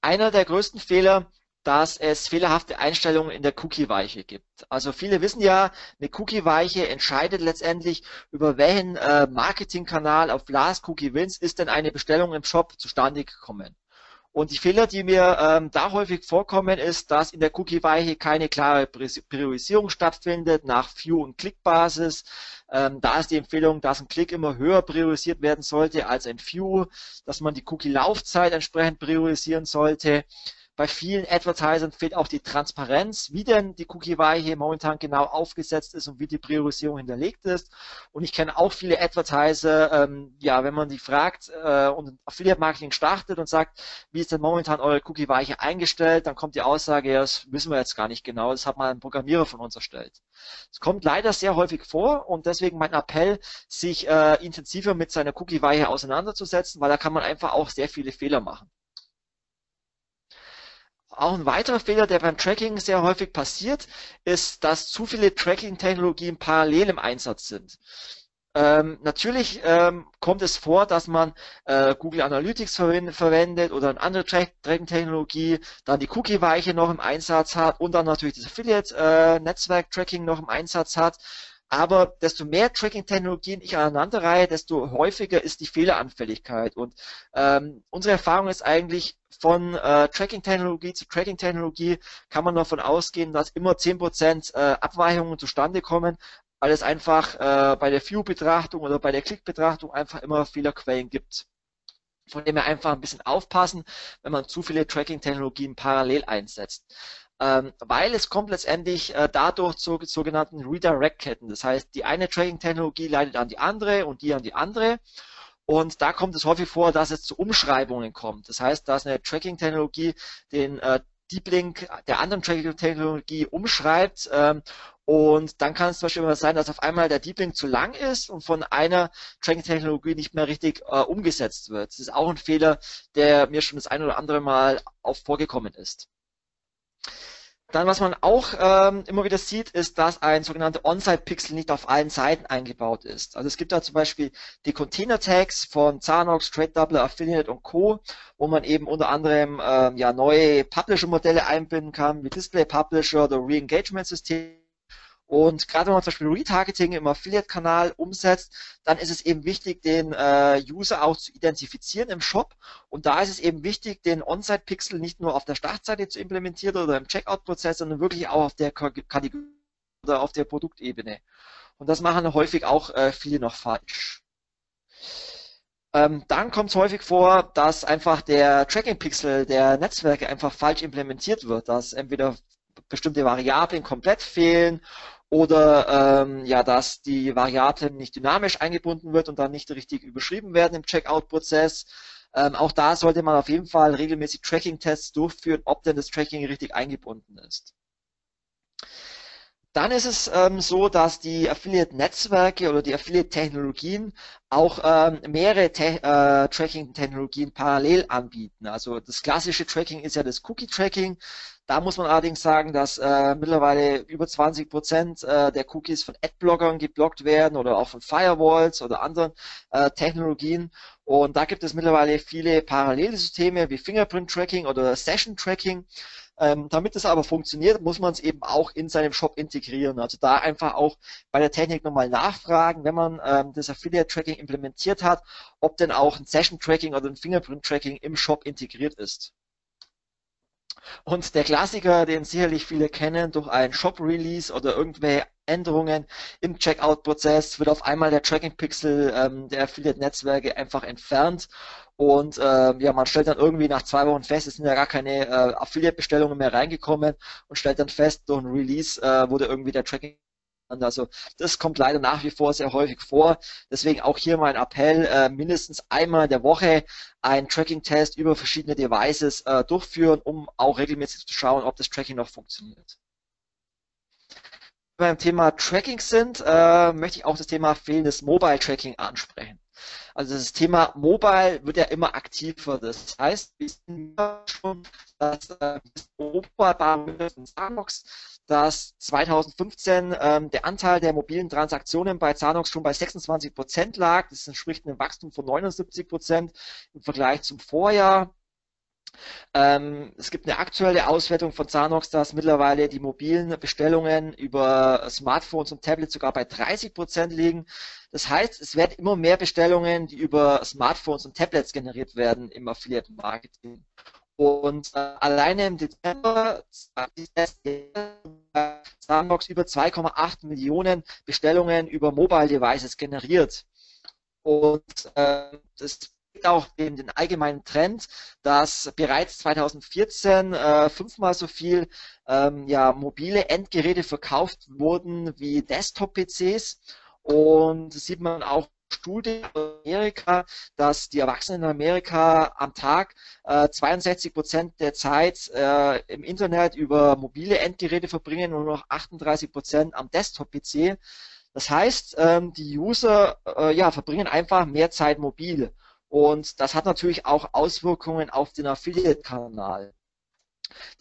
Einer der größten Fehler dass es fehlerhafte Einstellungen in der Cookie-Weiche gibt. Also viele wissen ja, eine Cookie-Weiche entscheidet letztendlich, über welchen äh, Marketingkanal auf Last Cookie Wins ist denn eine Bestellung im Shop zustande gekommen. Und die Fehler, die mir ähm, da häufig vorkommen, ist, dass in der Cookie-Weiche keine klare Priorisierung stattfindet nach View- und Klickbasis. Ähm, da ist die Empfehlung, dass ein Klick immer höher priorisiert werden sollte als ein View, dass man die Cookie-Laufzeit entsprechend priorisieren sollte. Bei vielen Advertisern fehlt auch die Transparenz, wie denn die Cookie-Weiche momentan genau aufgesetzt ist und wie die Priorisierung hinterlegt ist. Und ich kenne auch viele Advertiser, ähm, ja, wenn man die fragt äh, und Affiliate-Marketing startet und sagt, wie ist denn momentan eure Cookie-Weiche eingestellt, dann kommt die Aussage, ja, das wissen wir jetzt gar nicht genau, das hat mal ein Programmierer von uns erstellt. Es kommt leider sehr häufig vor und deswegen mein Appell, sich äh, intensiver mit seiner Cookie-Weiche auseinanderzusetzen, weil da kann man einfach auch sehr viele Fehler machen. Auch ein weiterer Fehler, der beim Tracking sehr häufig passiert, ist, dass zu viele Tracking-Technologien parallel im Einsatz sind. Ähm, natürlich ähm, kommt es vor, dass man äh, Google Analytics verwendet, oder eine andere Tracking-Technologie, dann die Cookie-Weiche noch im Einsatz hat und dann natürlich das Affiliate-Netzwerk-Tracking äh, noch im Einsatz hat. Aber desto mehr Tracking-Technologien ich aneinanderreihe, desto häufiger ist die Fehleranfälligkeit. Und ähm, unsere Erfahrung ist eigentlich, von äh, Tracking-Technologie zu Tracking-Technologie kann man davon ausgehen, dass immer 10% äh, Abweichungen zustande kommen, weil es einfach äh, bei der View-Betrachtung oder bei der Klick-Betrachtung einfach immer Fehlerquellen gibt. Von dem wir einfach ein bisschen aufpassen, wenn man zu viele Tracking-Technologien parallel einsetzt ähm, weil es kommt letztendlich äh, dadurch zu sogenannten Redirect-Ketten. Das heißt, die eine Tracking-Technologie leitet an die andere und die an die andere. Und da kommt es häufig vor, dass es zu Umschreibungen kommt. Das heißt, dass eine Tracking-Technologie den äh, Deep Link der anderen Tracking-Technologie umschreibt ähm, und dann kann es zum Beispiel immer sein, dass auf einmal der Deep Link zu lang ist und von einer Tracking-Technologie nicht mehr richtig äh, umgesetzt wird. Das ist auch ein Fehler, der mir schon das ein oder andere Mal auch vorgekommen ist. Dann, was man auch ähm, immer wieder sieht, ist, dass ein sogenannter On-Site-Pixel nicht auf allen Seiten eingebaut ist. Also es gibt da zum Beispiel die Container-Tags von Zanox, Trade Doubler, Affiliate und Co., wo man eben unter anderem ähm, ja neue Publisher-Modelle einbinden kann, wie Display Publisher oder Re-Engagement-System und gerade wenn man zum Beispiel Retargeting im Affiliate-Kanal umsetzt, dann ist es eben wichtig, den äh, User auch zu identifizieren im Shop. Und da ist es eben wichtig, den On-Site-Pixel nicht nur auf der Startseite zu implementieren oder im Checkout-Prozess, sondern wirklich auch auf der Kategorie oder auf der Produktebene. Und das machen häufig auch äh, viele noch falsch. Ähm, dann kommt es häufig vor, dass einfach der Tracking-Pixel der Netzwerke einfach falsch implementiert wird, dass entweder bestimmte Variablen komplett fehlen oder ähm, ja, dass die Variablen nicht dynamisch eingebunden wird und dann nicht richtig überschrieben werden im Checkout-Prozess. Ähm, auch da sollte man auf jeden Fall regelmäßig Tracking-Tests durchführen, ob denn das Tracking richtig eingebunden ist. Dann ist es ähm, so, dass die Affiliate-Netzwerke oder die Affiliate-Technologien auch ähm, mehrere Te äh, Tracking-Technologien parallel anbieten. Also das klassische Tracking ist ja das Cookie-Tracking. Da muss man allerdings sagen, dass äh, mittlerweile über 20 Prozent äh, der Cookies von Adblockern geblockt werden oder auch von Firewalls oder anderen äh, Technologien. Und da gibt es mittlerweile viele Parallelsysteme wie Fingerprint-Tracking oder Session-Tracking. Ähm, damit es aber funktioniert, muss man es eben auch in seinem Shop integrieren. Also da einfach auch bei der Technik nochmal nachfragen, wenn man ähm, das Affiliate-Tracking implementiert hat, ob denn auch ein Session-Tracking oder ein Fingerprint-Tracking im Shop integriert ist. Und der Klassiker, den sicherlich viele kennen, durch ein Shop-Release oder irgendwelche Änderungen im Checkout-Prozess wird auf einmal der Tracking-Pixel ähm, der Affiliate-Netzwerke einfach entfernt. Und äh, ja, man stellt dann irgendwie nach zwei Wochen fest, es sind ja gar keine äh, Affiliate-Bestellungen mehr reingekommen und stellt dann fest, durch ein Release äh, wurde irgendwie der Tracking also das kommt leider nach wie vor sehr häufig vor. Deswegen auch hier mein Appell, äh, mindestens einmal in der Woche einen Tracking-Test über verschiedene Devices äh, durchführen, um auch regelmäßig zu schauen, ob das Tracking noch funktioniert beim Thema Tracking sind, äh, möchte ich auch das Thema fehlendes Mobile Tracking ansprechen. Also das Thema Mobile wird ja immer aktiver. Das heißt, wir wissen schon, dass äh, Starbucks, dass 2015 ähm, der Anteil der mobilen Transaktionen bei Zanox schon bei 26 Prozent lag. Das entspricht einem Wachstum von 79 Prozent im Vergleich zum Vorjahr. Ähm, es gibt eine aktuelle Auswertung von Zanox, dass mittlerweile die mobilen Bestellungen über Smartphones und Tablets sogar bei 30 Prozent liegen. Das heißt, es werden immer mehr Bestellungen, die über Smartphones und Tablets generiert werden im Affiliate Marketing. Und äh, alleine im Dezember hat Sandbox über 2,8 Millionen Bestellungen über Mobile Devices generiert. Und äh, das auch den, den allgemeinen Trend, dass bereits 2014 äh, fünfmal so viel ähm, ja, mobile Endgeräte verkauft wurden wie Desktop-PCs. Und das sieht man auch Studie in Amerika, dass die Erwachsenen in Amerika am Tag äh, 62 Prozent der Zeit äh, im Internet über mobile Endgeräte verbringen und nur noch 38 Prozent am Desktop-PC. Das heißt, ähm, die User äh, ja, verbringen einfach mehr Zeit mobil. Und das hat natürlich auch Auswirkungen auf den Affiliate-Kanal.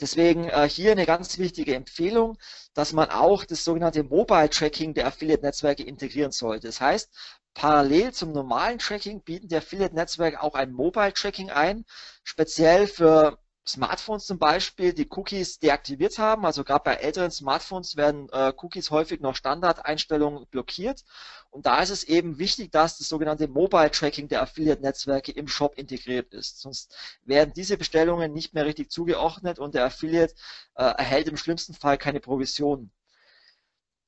Deswegen äh, hier eine ganz wichtige Empfehlung, dass man auch das sogenannte Mobile Tracking der Affiliate-Netzwerke integrieren sollte. Das heißt, parallel zum normalen Tracking bieten die Affiliate-Netzwerke auch ein Mobile Tracking ein, speziell für Smartphones zum Beispiel die Cookies deaktiviert haben. Also gerade bei älteren Smartphones werden äh, Cookies häufig noch Standardeinstellungen blockiert. Und da ist es eben wichtig, dass das sogenannte Mobile Tracking der Affiliate-Netzwerke im Shop integriert ist. Sonst werden diese Bestellungen nicht mehr richtig zugeordnet und der Affiliate äh, erhält im schlimmsten Fall keine Provision.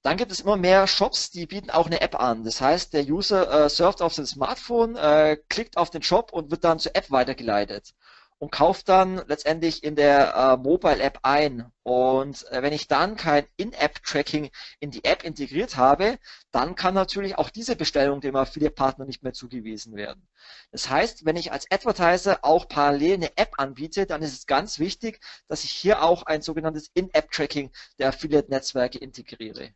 Dann gibt es immer mehr Shops, die bieten auch eine App an. Das heißt, der User äh, surft auf sein Smartphone, äh, klickt auf den Shop und wird dann zur App weitergeleitet und kauft dann letztendlich in der äh, Mobile App ein. Und äh, wenn ich dann kein In-App-Tracking in die App integriert habe, dann kann natürlich auch diese Bestellung dem Affiliate-Partner nicht mehr zugewiesen werden. Das heißt, wenn ich als Advertiser auch parallel eine App anbiete, dann ist es ganz wichtig, dass ich hier auch ein sogenanntes In-App-Tracking der Affiliate-Netzwerke integriere.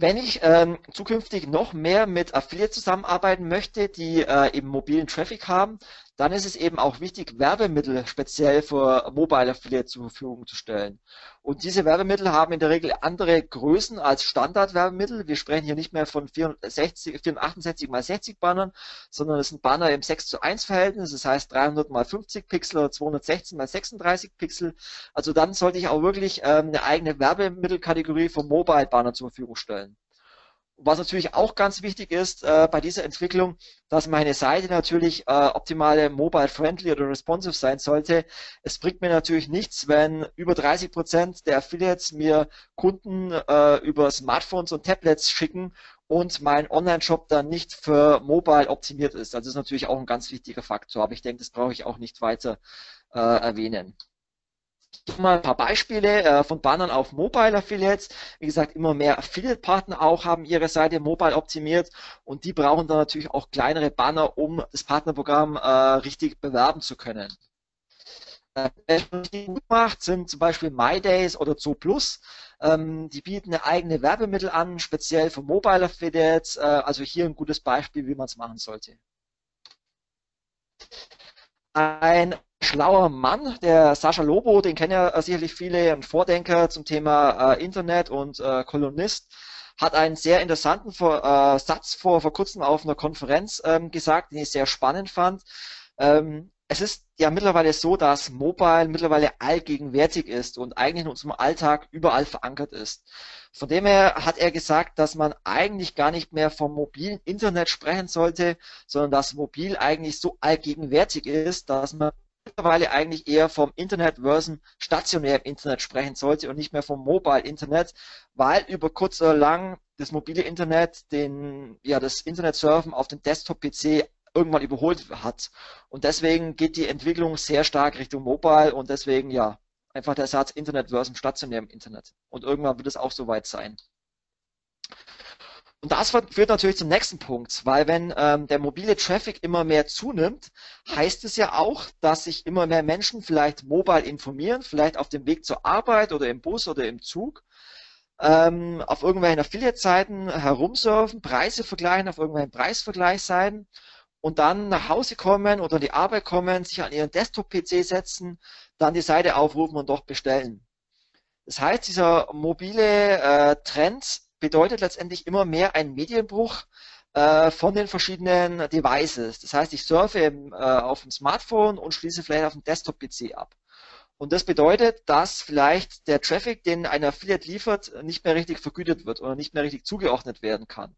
Wenn ich ähm, zukünftig noch mehr mit Affiliate zusammenarbeiten möchte, die äh, eben mobilen Traffic haben, dann ist es eben auch wichtig, Werbemittel speziell für Mobile Affiliate zur Verfügung zu stellen. Und diese Werbemittel haben in der Regel andere Größen als Standardwerbemittel. Wir sprechen hier nicht mehr von 460, 468 mal 60 Bannern, sondern es sind Banner im 6 zu 1 Verhältnis, das heißt 300 mal 50 Pixel oder 216 mal 36 Pixel. Also dann sollte ich auch wirklich ähm, eine eigene Werbemittelkategorie für Mobile Banner zur Verfügung stellen. Was natürlich auch ganz wichtig ist äh, bei dieser Entwicklung, dass meine Seite natürlich äh, optimale mobile-friendly oder responsive sein sollte. Es bringt mir natürlich nichts, wenn über 30 Prozent der Affiliates mir Kunden äh, über Smartphones und Tablets schicken und mein Online-Shop dann nicht für mobile optimiert ist. Das ist natürlich auch ein ganz wichtiger Faktor, aber ich denke, das brauche ich auch nicht weiter äh, erwähnen. Mal ein paar Beispiele äh, von Bannern auf Mobile Affiliates. Wie gesagt, immer mehr Affiliate-Partner auch haben ihre Seite mobile optimiert und die brauchen dann natürlich auch kleinere Banner, um das Partnerprogramm äh, richtig bewerben zu können. Äh, das gut macht, sind zum Beispiel MyDays oder ZooPlus. Ähm, die bieten eine eigene Werbemittel an, speziell für Mobile Affiliates. Äh, also hier ein gutes Beispiel, wie man es machen sollte. Ein schlauer Mann, der Sascha Lobo, den kennen ja sicherlich viele, ein Vordenker zum Thema äh, Internet und äh, Kolumnist, hat einen sehr interessanten vor, äh, Satz vor, vor kurzem auf einer Konferenz ähm, gesagt, den ich sehr spannend fand. Ähm, es ist ja mittlerweile so, dass Mobile mittlerweile allgegenwärtig ist und eigentlich in unserem Alltag überall verankert ist. Von dem her hat er gesagt, dass man eigentlich gar nicht mehr vom mobilen Internet sprechen sollte, sondern dass mobil eigentlich so allgegenwärtig ist, dass man mittlerweile eigentlich eher vom Internet versus stationärem Internet sprechen sollte und nicht mehr vom Mobile Internet, weil über kurz oder lang das mobile Internet den, ja, das Internet Surfen auf dem Desktop-PC irgendwann überholt hat. Und deswegen geht die Entwicklung sehr stark Richtung Mobile und deswegen ja, einfach der Satz Internet versus stationärem Internet. Und irgendwann wird es auch soweit sein. Und das führt natürlich zum nächsten Punkt, weil wenn ähm, der mobile Traffic immer mehr zunimmt, heißt es ja auch, dass sich immer mehr Menschen vielleicht mobile informieren, vielleicht auf dem Weg zur Arbeit oder im Bus oder im Zug, ähm, auf irgendwelchen Affiliate-Seiten herumsurfen, Preise vergleichen auf irgendwelchen Preisvergleichsseiten und dann nach Hause kommen oder in die Arbeit kommen, sich an ihren Desktop-PC setzen, dann die Seite aufrufen und dort bestellen. Das heißt, dieser mobile äh, Trend bedeutet letztendlich immer mehr ein Medienbruch äh, von den verschiedenen Devices. Das heißt, ich surfe eben, äh, auf dem Smartphone und schließe vielleicht auf dem Desktop-PC ab. Und das bedeutet, dass vielleicht der Traffic, den ein Affiliate liefert, nicht mehr richtig vergütet wird oder nicht mehr richtig zugeordnet werden kann.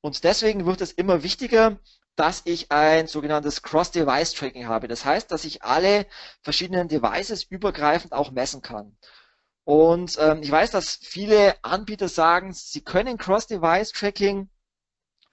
Und deswegen wird es immer wichtiger, dass ich ein sogenanntes Cross-Device-Tracking habe. Das heißt, dass ich alle verschiedenen Devices übergreifend auch messen kann. Und ähm, ich weiß, dass viele Anbieter sagen, sie können Cross-Device-Tracking,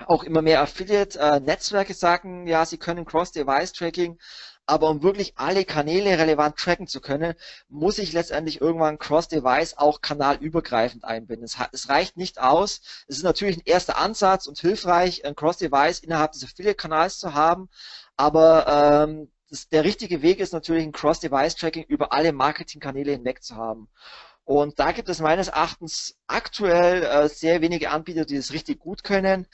auch immer mehr Affiliate-Netzwerke sagen, ja, sie können Cross-Device-Tracking, aber um wirklich alle Kanäle relevant tracken zu können, muss ich letztendlich irgendwann Cross-Device auch kanalübergreifend einbinden. Es, es, reicht nicht aus. Es ist natürlich ein erster Ansatz und hilfreich, ein Cross-Device innerhalb des Affiliate-Kanals zu haben, aber ähm, das, der richtige Weg ist natürlich ein Cross-Device-Tracking über alle Marketingkanäle hinweg zu haben. Und da gibt es meines Erachtens aktuell äh, sehr wenige Anbieter, die das richtig gut können.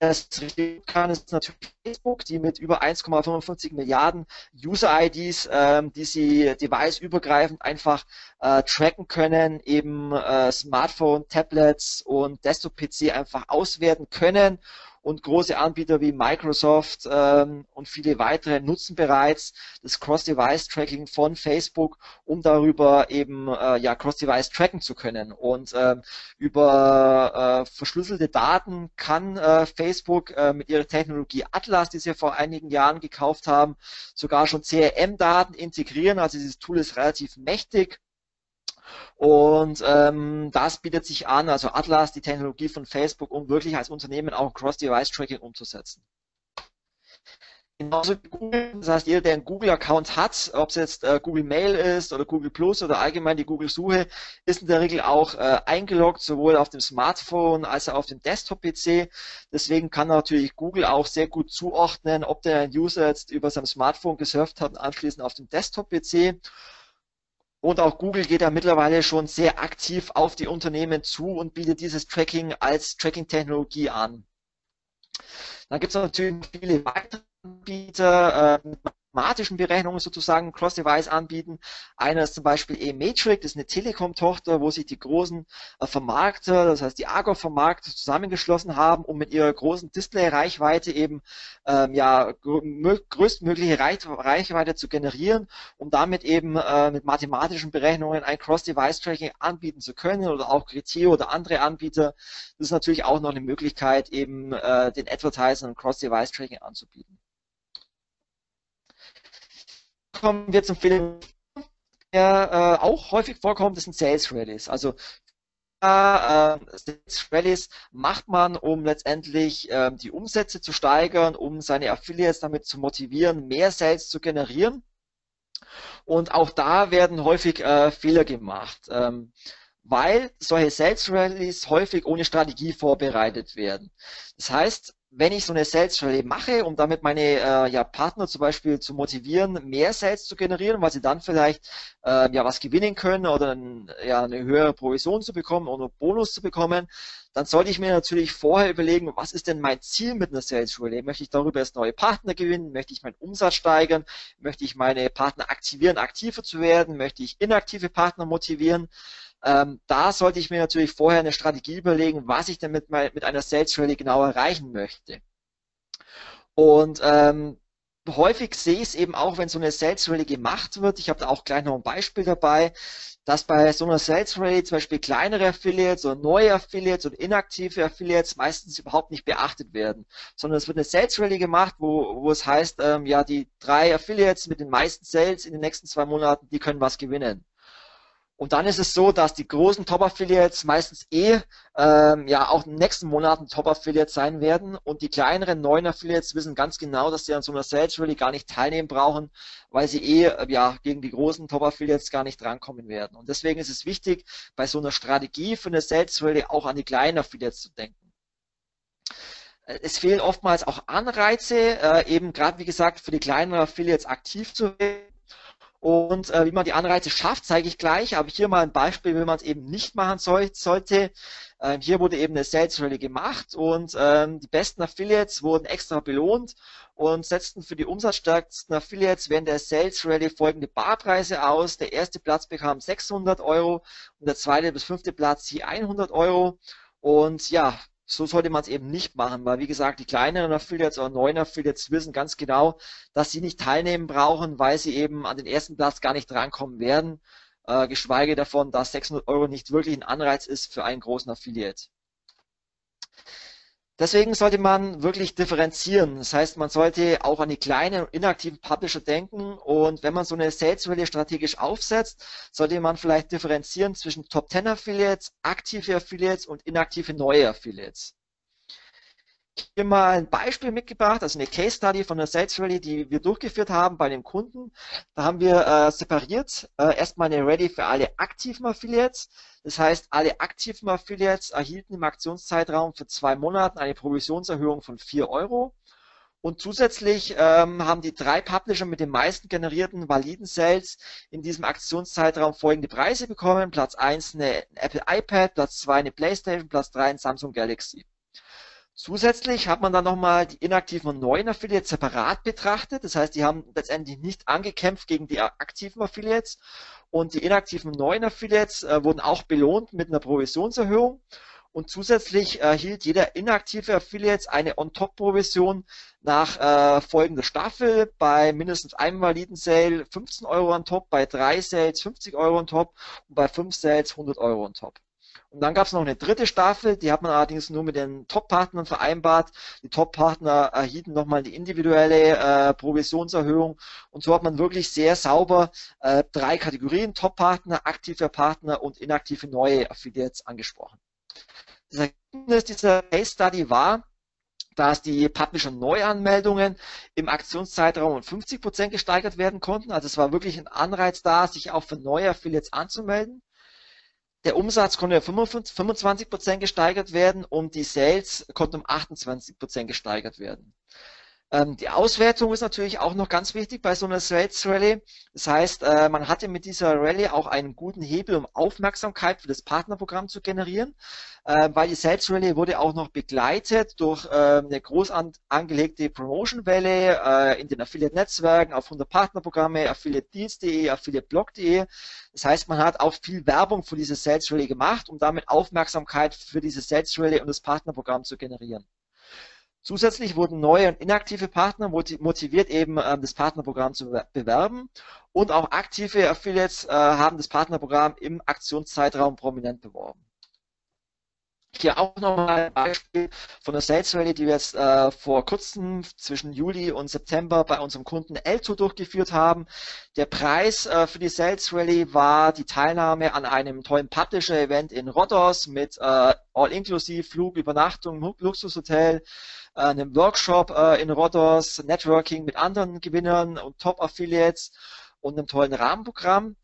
Das richtig kann ist natürlich Facebook, die mit über 1,55 Milliarden User-IDs, ähm, die sie device-übergreifend einfach äh, tracken können, eben äh, Smartphone, Tablets und Desktop-PC einfach auswerten können und große Anbieter wie Microsoft ähm, und viele weitere nutzen bereits das Cross-Device-Tracking von Facebook, um darüber eben äh, ja Cross-Device tracken zu können. Und äh, über äh, verschlüsselte Daten kann äh, Facebook äh, mit ihrer Technologie Atlas, die sie vor einigen Jahren gekauft haben, sogar schon CRM-Daten integrieren. Also dieses Tool ist relativ mächtig und ähm, das bietet sich an, also Atlas, die Technologie von Facebook, um wirklich als Unternehmen auch Cross-Device-Tracking umzusetzen. Genauso wie Google, das heißt, jeder, der einen Google-Account hat, ob es jetzt äh, Google Mail ist oder Google Plus oder allgemein die Google-Suche, ist in der Regel auch äh, eingeloggt, sowohl auf dem Smartphone als auch auf dem Desktop-PC. Deswegen kann natürlich Google auch sehr gut zuordnen, ob der User jetzt über sein Smartphone gesurft hat und anschließend auf dem Desktop-PC. Und auch Google geht da mittlerweile schon sehr aktiv auf die Unternehmen zu und bietet dieses Tracking als Tracking-Technologie an. Dann gibt es natürlich viele weitere Anbieter, äh, mathematischen Berechnungen sozusagen Cross-Device anbieten. Einer ist zum Beispiel E-Matrix, das ist eine Telekom-Tochter, wo sich die großen äh, Vermarkter, das heißt die Argo-Vermarkter zusammengeschlossen haben, um mit ihrer großen Display-Reichweite eben ähm, ja größtmögliche Reichweite zu generieren, um damit eben äh, mit mathematischen Berechnungen ein Cross-Device-Tracking anbieten zu können oder auch Criteo oder andere Anbieter. Das ist natürlich auch noch eine Möglichkeit, eben äh, den Advertisern Cross-Device-Tracking anzubieten kommen wir zum Film, der äh, auch häufig vorkommt, das sind Sales Rallies. Also äh, Sales Rallies macht man, um letztendlich äh, die Umsätze zu steigern, um seine Affiliates damit zu motivieren, mehr Sales zu generieren. Und auch da werden häufig äh, Fehler gemacht, ähm, weil solche Sales Rallies häufig ohne Strategie vorbereitet werden. Das heißt, wenn ich so eine Sales Rally mache, um damit meine äh, ja, Partner zum Beispiel zu motivieren, mehr Sales zu generieren, weil sie dann vielleicht äh, ja was gewinnen können oder ein, ja, eine höhere Provision zu bekommen oder Bonus zu bekommen, dann sollte ich mir natürlich vorher überlegen, was ist denn mein Ziel mit einer Sales Rally? Möchte ich darüber erst neue Partner gewinnen? Möchte ich meinen Umsatz steigern? Möchte ich meine Partner aktivieren, aktiver zu werden? Möchte ich inaktive Partner motivieren? Ähm, da sollte ich mir natürlich vorher eine Strategie überlegen, was ich denn mit, mit einer Sales Rally genau erreichen möchte. Und ähm, häufig sehe ich es eben auch, wenn so eine Sales Rally gemacht wird. Ich habe da auch gleich noch ein Beispiel dabei, dass bei so einer Sales Rally zum Beispiel kleinere Affiliates oder neue Affiliates und inaktive Affiliates meistens überhaupt nicht beachtet werden, sondern es wird eine Sales Rally gemacht, wo, wo es heißt, ähm, ja, die drei Affiliates mit den meisten Sales in den nächsten zwei Monaten, die können was gewinnen. Und dann ist es so, dass die großen Top-Affiliates meistens eh ähm, ja auch in den nächsten Monaten Top-Affiliates sein werden und die kleineren neuen Affiliates wissen ganz genau, dass sie an so einer Sales Rally gar nicht teilnehmen brauchen, weil sie eh äh, ja gegen die großen Top-Affiliates gar nicht drankommen werden. Und deswegen ist es wichtig, bei so einer Strategie für eine Sales Rally auch an die kleinen Affiliates zu denken. Äh, es fehlen oftmals auch Anreize, äh, eben gerade wie gesagt für die kleineren Affiliates aktiv zu werden und äh, wie man die Anreize schafft, zeige ich gleich. Aber hier mal ein Beispiel, wie man es eben nicht machen soll, sollte. Ähm, hier wurde eben eine Sales Rally gemacht und ähm, die besten Affiliates wurden extra belohnt und setzten für die umsatzstärksten Affiliates während der Sales Rally folgende Barpreise aus. Der erste Platz bekam 600 Euro und der zweite bis fünfte Platz je 100 Euro. Und ja, so sollte man es eben nicht machen, weil wie gesagt, die kleineren Affiliates oder neuen Affiliates wissen ganz genau, dass sie nicht teilnehmen brauchen, weil sie eben an den ersten Platz gar nicht drankommen werden, äh, geschweige davon, dass 600 Euro nicht wirklich ein Anreiz ist für einen großen Affiliate. Deswegen sollte man wirklich differenzieren. Das heißt, man sollte auch an die kleinen inaktiven Publisher denken. Und wenn man so eine Sales Rally strategisch aufsetzt, sollte man vielleicht differenzieren zwischen Top 10 Affiliates, aktive Affiliates und inaktive neue Affiliates hier mal ein Beispiel mitgebracht, also eine Case Study von der Sales Rally, die wir durchgeführt haben bei dem Kunden. Da haben wir äh, separiert äh, erstmal eine Rally für alle aktiven Affiliates. Das heißt, alle aktiven Affiliates erhielten im Aktionszeitraum für zwei Monate eine Provisionserhöhung von 4 Euro. Und zusätzlich ähm, haben die drei Publisher mit den meisten generierten validen Sales in diesem Aktionszeitraum folgende Preise bekommen. Platz 1 eine Apple iPad, Platz 2 eine Playstation, Platz 3 ein Samsung Galaxy. Zusätzlich hat man dann nochmal die inaktiven und neuen Affiliates separat betrachtet. Das heißt, die haben letztendlich nicht angekämpft gegen die aktiven Affiliates. Und die inaktiven neuen Affiliates äh, wurden auch belohnt mit einer Provisionserhöhung. Und zusätzlich erhielt jeder inaktive Affiliate eine On-Top-Provision nach äh, folgender Staffel. Bei mindestens einem validen Sale 15 Euro on top, bei drei Sales 50 Euro on top und bei fünf Sales 100 Euro on top. Und dann gab es noch eine dritte Staffel, die hat man allerdings nur mit den Top-Partnern vereinbart. Die Top-Partner erhielten nochmal die individuelle äh, Provisionserhöhung. Und so hat man wirklich sehr sauber äh, drei Kategorien, Top-Partner, aktive Partner und inaktive neue Affiliates angesprochen. Das Ergebnis dieser Case Study war, dass die Publisher-Neuanmeldungen im Aktionszeitraum um 50 Prozent gesteigert werden konnten. Also es war wirklich ein Anreiz da, sich auch für neue Affiliates anzumelden. Der Umsatz konnte um 25 Prozent gesteigert werden und die Sales konnten um 28 Prozent gesteigert werden. Ähm, die Auswertung ist natürlich auch noch ganz wichtig bei so einer Sales Rally. Das heißt, äh, man hatte mit dieser Rally auch einen guten Hebel, um Aufmerksamkeit für das Partnerprogramm zu generieren, weil die Sales Rally wurde auch noch begleitet durch äh, eine groß an, angelegte Promotion-Welle äh, in den Affiliate-Netzwerken, auf 100 Partnerprogramme, affiliate-deals.de, affiliate-blog.de. Das heißt, man hat auch viel Werbung für diese Sales Rally gemacht, um damit Aufmerksamkeit für diese Sales Rally und das Partnerprogramm zu generieren. Zusätzlich wurden neue und inaktive Partner motiviert, eben ähm, das Partnerprogramm zu bewerben. Und auch aktive Affiliates äh, haben das Partnerprogramm im Aktionszeitraum prominent beworben. Hier auch nochmal ein Beispiel von der Sales Rally, die wir jetzt äh, vor kurzem zwischen Juli und September bei unserem Kunden Elto durchgeführt haben. Der Preis äh, für die Sales Rally war die Teilnahme an einem tollen Publisher-Event in Rhodos mit äh, All-Inklusiv, Flug, Übernachtung, Luxushotel, äh, einem Workshop äh, in Rhodos, Networking mit anderen Gewinnern und Top-Affiliates und einem tollen Rahmenprogramm.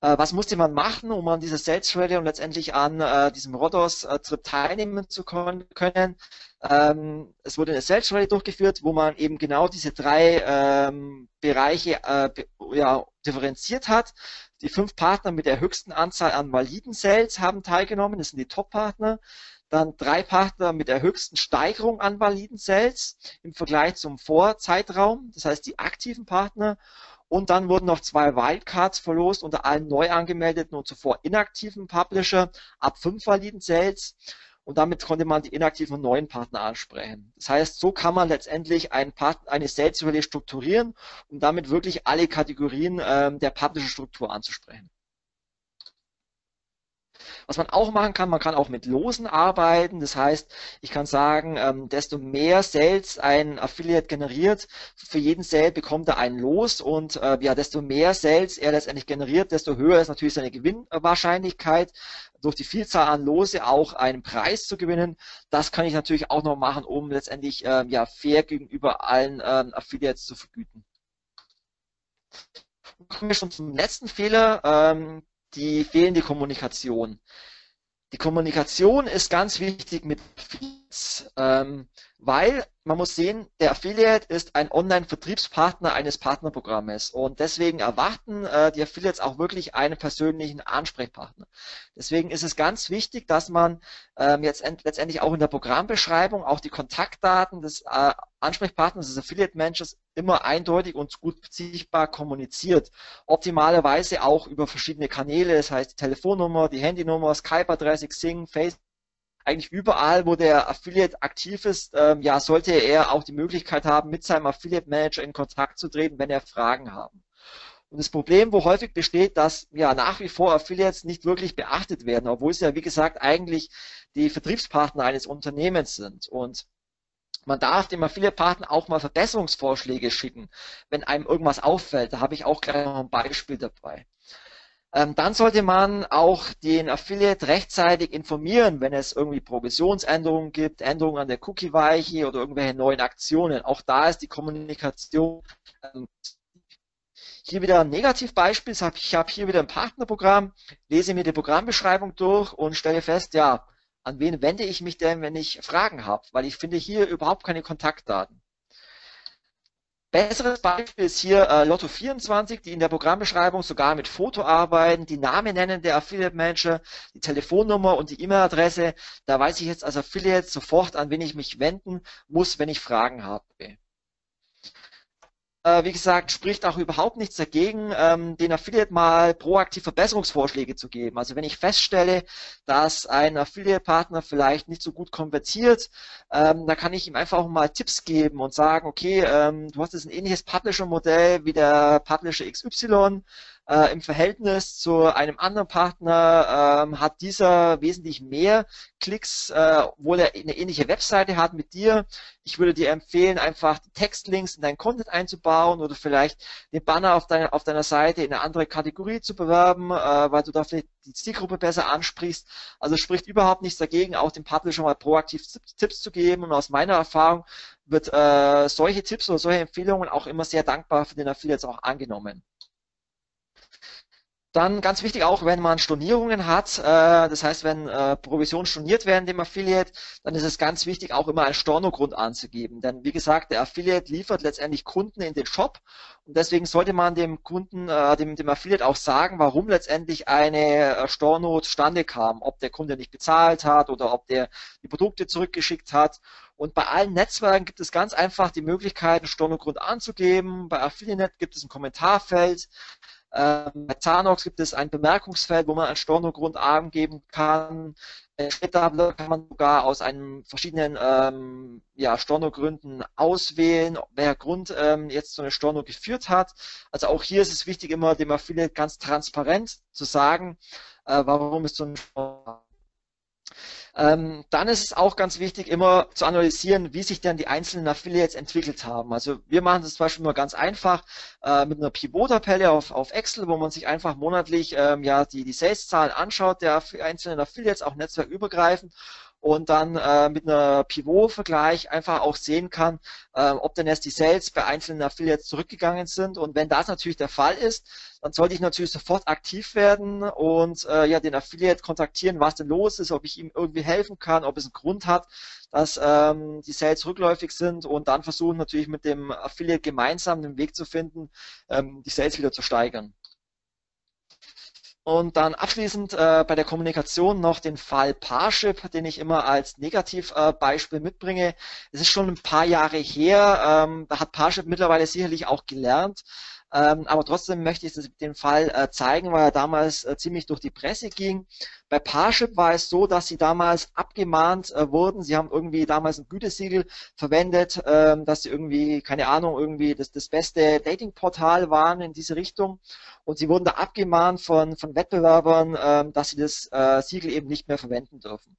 Äh, was musste man machen, um an dieser Sales Rally und letztendlich an äh, diesem Rodos-Trip teilnehmen zu können? Ähm, es wurde eine Sales Rally durchgeführt, wo man eben genau diese drei ähm, Bereiche äh, ja, differenziert hat. Die fünf Partner mit der höchsten Anzahl an validen Sales haben teilgenommen, das sind die Top-Partner. Dann drei Partner mit der höchsten Steigerung an validen Sales im Vergleich zum Vorzeitraum, das heißt die aktiven Partner. Und dann wurden noch zwei Wildcards verlost unter allen neu angemeldeten und zuvor inaktiven Publisher ab fünf validen Sales. Und damit konnte man die inaktiven neuen Partner ansprechen. Das heißt, so kann man letztendlich einen Part eine Sales Rally strukturieren, um damit wirklich alle Kategorien ähm, der Publisher-Struktur anzusprechen. Was man auch machen kann, man kann auch mit Losen arbeiten. Das heißt, ich kann sagen, ähm, desto mehr Sales ein Affiliate generiert, für jeden Sale bekommt er ein Los und äh, ja, desto mehr Sales er letztendlich generiert, desto höher ist natürlich seine Gewinnwahrscheinlichkeit durch die Vielzahl an Lose auch einen Preis zu gewinnen. Das kann ich natürlich auch noch machen, um letztendlich ähm, ja fair gegenüber allen ähm, Affiliates zu vergüten. Kommen wir schon zum letzten Fehler. Ähm, die fehlende Kommunikation. Die Kommunikation ist ganz wichtig mit Feeds, ähm, weil man muss sehen, der Affiliate ist ein Online-Vertriebspartner eines Partnerprogrammes und deswegen erwarten äh, die Affiliates auch wirklich einen persönlichen Ansprechpartner. Deswegen ist es ganz wichtig, dass man ähm, jetzt letztendlich auch in der Programmbeschreibung auch die Kontaktdaten des äh, Ansprechpartners, des Affiliate-Managers immer eindeutig und gut sichtbar kommuniziert. Optimalerweise auch über verschiedene Kanäle, das heißt die Telefonnummer, die Handynummer, Skype-Adresse, Xing, Facebook, eigentlich überall, wo der Affiliate aktiv ist, ähm, ja, sollte er auch die Möglichkeit haben, mit seinem Affiliate Manager in Kontakt zu treten, wenn er Fragen haben. Und das Problem, wo häufig besteht, dass ja nach wie vor Affiliates nicht wirklich beachtet werden, obwohl sie ja, wie gesagt, eigentlich die Vertriebspartner eines Unternehmens sind. Und man darf dem Affiliate-Partner auch mal Verbesserungsvorschläge schicken, wenn einem irgendwas auffällt. Da habe ich auch gleich noch ein Beispiel dabei. Ähm, dann sollte man auch den Affiliate rechtzeitig informieren, wenn es irgendwie Provisionsänderungen gibt, Änderungen an der Cookie-Weiche oder irgendwelche neuen Aktionen. Auch da ist die Kommunikation ähm, hier wieder ein Negativbeispiel. Ich habe hier wieder ein Partnerprogramm, lese mir die Programmbeschreibung durch und stelle fest, ja, an wen wende ich mich denn, wenn ich Fragen habe? Weil ich finde hier überhaupt keine Kontaktdaten. Besseres Beispiel ist hier äh, Lotto24, die in der Programmbeschreibung sogar mit Foto arbeiten, die Namen nennen der Affiliate Manager, die Telefonnummer und die E-Mail-Adresse. Da weiß ich jetzt als Affiliate sofort, an wen ich mich wenden muss, wenn ich Fragen habe. Äh, wie gesagt, spricht auch überhaupt nichts dagegen, ähm, den Affiliate mal proaktiv Verbesserungsvorschläge zu geben. Also wenn ich feststelle, dass ein Affiliate-Partner vielleicht nicht so gut konvertiert, ähm, da kann ich ihm einfach auch mal Tipps geben und sagen, okay, ähm, du hast jetzt ein ähnliches Publisher-Modell wie der Publisher XY, äh, Im Verhältnis zu einem anderen Partner ähm, hat dieser wesentlich mehr Klicks, äh, obwohl er eine ähnliche Webseite hat mit dir. Ich würde dir empfehlen, einfach Textlinks in dein Content einzubauen oder vielleicht den Banner auf, deiner auf deiner Seite in eine andere Kategorie zu bewerben, äh, weil du da vielleicht die Zielgruppe besser ansprichst. Also spricht überhaupt nichts dagegen, auch dem Publisher mal proaktiv Tipps zu geben. Und aus meiner Erfahrung wird äh, solche Tipps oder solche Empfehlungen auch immer sehr dankbar für den Affiliates auch angenommen. Dann ganz wichtig auch, wenn man Stornierungen hat, äh, das heißt, wenn äh, Provisionen storniert werden dem Affiliate, dann ist es ganz wichtig, auch immer einen Stornogrund anzugeben. Denn wie gesagt, der Affiliate liefert letztendlich Kunden in den Shop und deswegen sollte man dem Kunden, äh, dem, dem Affiliate auch sagen, warum letztendlich eine äh, Storno zustande kam, ob der Kunde nicht bezahlt hat oder ob der die Produkte zurückgeschickt hat. Und bei allen Netzwerken gibt es ganz einfach die Möglichkeit, einen Stornogrund anzugeben. Bei Affiliate gibt es ein Kommentarfeld. Ähm, bei Zanox gibt es ein Bemerkungsfeld, wo man einen Stornogrund angeben kann. Später kann man sogar aus einem verschiedenen ähm, ja, Stornogründen auswählen, welcher Grund ähm, jetzt zu einer Storno geführt hat. Also auch hier ist es wichtig, immer dem Affiliate ganz transparent zu sagen, äh, warum es zu einem Storno ähm, dann ist es auch ganz wichtig, immer zu analysieren, wie sich denn die einzelnen Affiliates entwickelt haben. Also wir machen das zum Beispiel nur ganz einfach äh, mit einer Pivot-Tabelle auf, auf Excel, wo man sich einfach monatlich ähm, ja die, die Sales-Zahlen anschaut der einzelnen Affiliates, auch netzwerkübergreifend und dann äh, mit einer Pivot-Vergleich einfach auch sehen kann, äh, ob denn jetzt die Sales bei einzelnen Affiliates zurückgegangen sind. Und wenn das natürlich der Fall ist, dann sollte ich natürlich sofort aktiv werden und äh, ja den Affiliate kontaktieren, was denn los ist, ob ich ihm irgendwie helfen kann, ob es einen Grund hat, dass ähm, die Sales rückläufig sind und dann versuchen natürlich mit dem Affiliate gemeinsam den Weg zu finden, ähm, die Sales wieder zu steigern. Und dann abschließend äh, bei der Kommunikation noch den Fall Parship, den ich immer als Negativbeispiel äh, mitbringe. Es ist schon ein paar Jahre her, ähm, da hat Parship mittlerweile sicherlich auch gelernt, ähm, aber trotzdem möchte ich den Fall äh, zeigen, weil er damals äh, ziemlich durch die Presse ging. Bei Parship war es so, dass sie damals abgemahnt äh, wurden. Sie haben irgendwie damals ein Gütesiegel verwendet, ähm, dass sie irgendwie, keine Ahnung, irgendwie das, das beste Datingportal waren in diese Richtung. Und sie wurden da abgemahnt von, von Wettbewerbern, ähm, dass sie das äh, Siegel eben nicht mehr verwenden dürfen.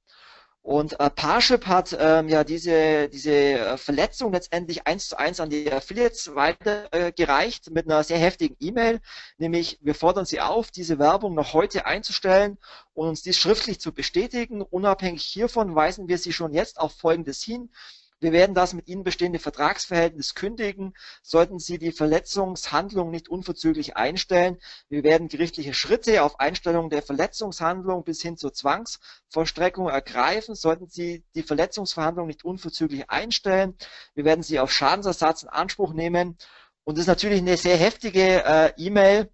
Und äh, Parship hat ähm, ja diese, diese äh, Verletzung letztendlich eins zu eins an die Affiliates weitergereicht äh, mit einer sehr heftigen E-Mail, nämlich wir fordern sie auf, diese Werbung noch heute einzustellen und uns dies schriftlich zu bestätigen. Unabhängig hiervon weisen wir sie schon jetzt auf Folgendes hin. Wir werden das mit Ihnen bestehende Vertragsverhältnis kündigen, sollten Sie die Verletzungshandlung nicht unverzüglich einstellen. Wir werden gerichtliche Schritte auf Einstellung der Verletzungshandlung bis hin zur Zwangsvollstreckung ergreifen, sollten Sie die Verletzungsverhandlung nicht unverzüglich einstellen. Wir werden Sie auf Schadensersatz in Anspruch nehmen. Und das ist natürlich eine sehr heftige äh, E-Mail,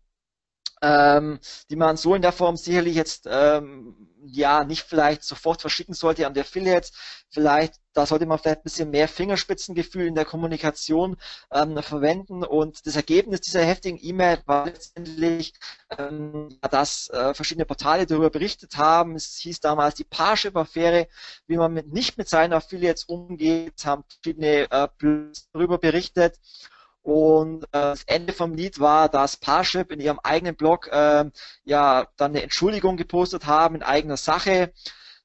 ähm, die man so in der Form sicherlich jetzt ähm, ja nicht vielleicht sofort verschicken sollte an die Affiliates. Vielleicht, da sollte man vielleicht ein bisschen mehr Fingerspitzengefühl in der Kommunikation ähm, verwenden. Und das Ergebnis dieser heftigen E-Mail war letztendlich, ähm, dass äh, verschiedene Portale darüber berichtet haben. Es hieß damals die Parship-Affäre, wie man mit, nicht mit seinen Affiliates umgeht, haben verschiedene äh, darüber berichtet. Und äh, das Ende vom Lied war, dass Parship in ihrem eigenen Blog äh, ja dann eine Entschuldigung gepostet haben in eigener Sache.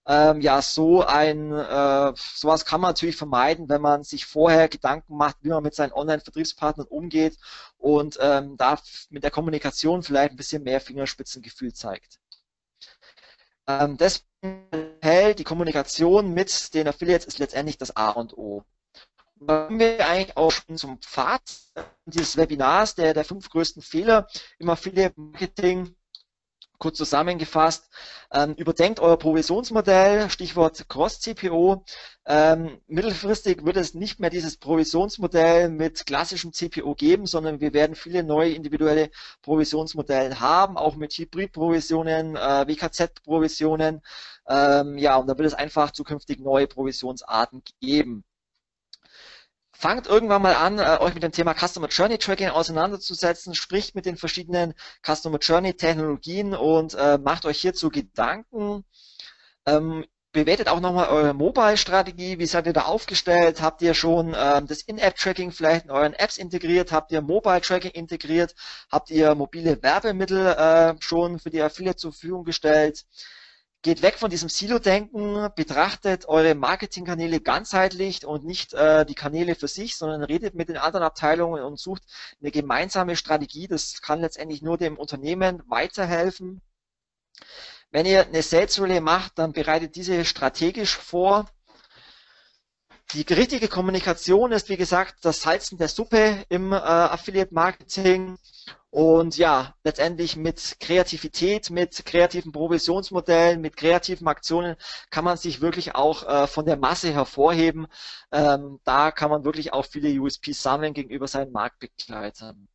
Ähm, ja, so ein äh, sowas kann man natürlich vermeiden, wenn man sich vorher Gedanken macht, wie man mit seinen Online-Vertriebspartnern umgeht und ähm, da mit der Kommunikation vielleicht ein bisschen mehr Fingerspitzengefühl zeigt. Ähm, deswegen hält die Kommunikation mit den Affiliates ist letztendlich das A und O kommen wir eigentlich auch schon zum Pfad dieses Webinars, der, der fünf größten Fehler im Affiliate Marketing. Kurz zusammengefasst, ähm, überdenkt euer Provisionsmodell, Stichwort Cross-CPO. Ähm, mittelfristig wird es nicht mehr dieses Provisionsmodell mit klassischem CPO geben, sondern wir werden viele neue individuelle Provisionsmodelle haben, auch mit Hybrid-Provisionen, äh, WKZ-Provisionen. Ähm, ja, und da wird es einfach zukünftig neue Provisionsarten geben fangt irgendwann mal an, äh, euch mit dem Thema Customer Journey Tracking auseinanderzusetzen, spricht mit den verschiedenen Customer Journey Technologien und äh, macht euch hierzu Gedanken. Ähm, bewertet auch nochmal eure Mobile-Strategie. Wie seid ihr da aufgestellt? Habt ihr schon ähm, das In-App-Tracking vielleicht in euren Apps integriert? Habt ihr Mobile-Tracking integriert? Habt ihr mobile Werbemittel äh, schon für die Affiliate zur Verfügung gestellt? Geht weg von diesem Silo-Denken, betrachtet eure Marketingkanäle ganzheitlich und nicht äh, die Kanäle für sich, sondern redet mit den anderen Abteilungen und sucht eine gemeinsame Strategie. Das kann letztendlich nur dem Unternehmen weiterhelfen. Wenn ihr eine Sales Relay macht, dann bereitet diese strategisch vor. Die richtige Kommunikation ist, wie gesagt, das Salzen der Suppe im äh, Affiliate Marketing und ja, letztendlich mit Kreativität, mit kreativen Provisionsmodellen, mit kreativen Aktionen kann man sich wirklich auch äh, von der Masse hervorheben. Ähm, da kann man wirklich auch viele USP sammeln gegenüber seinen Marktbegleitern.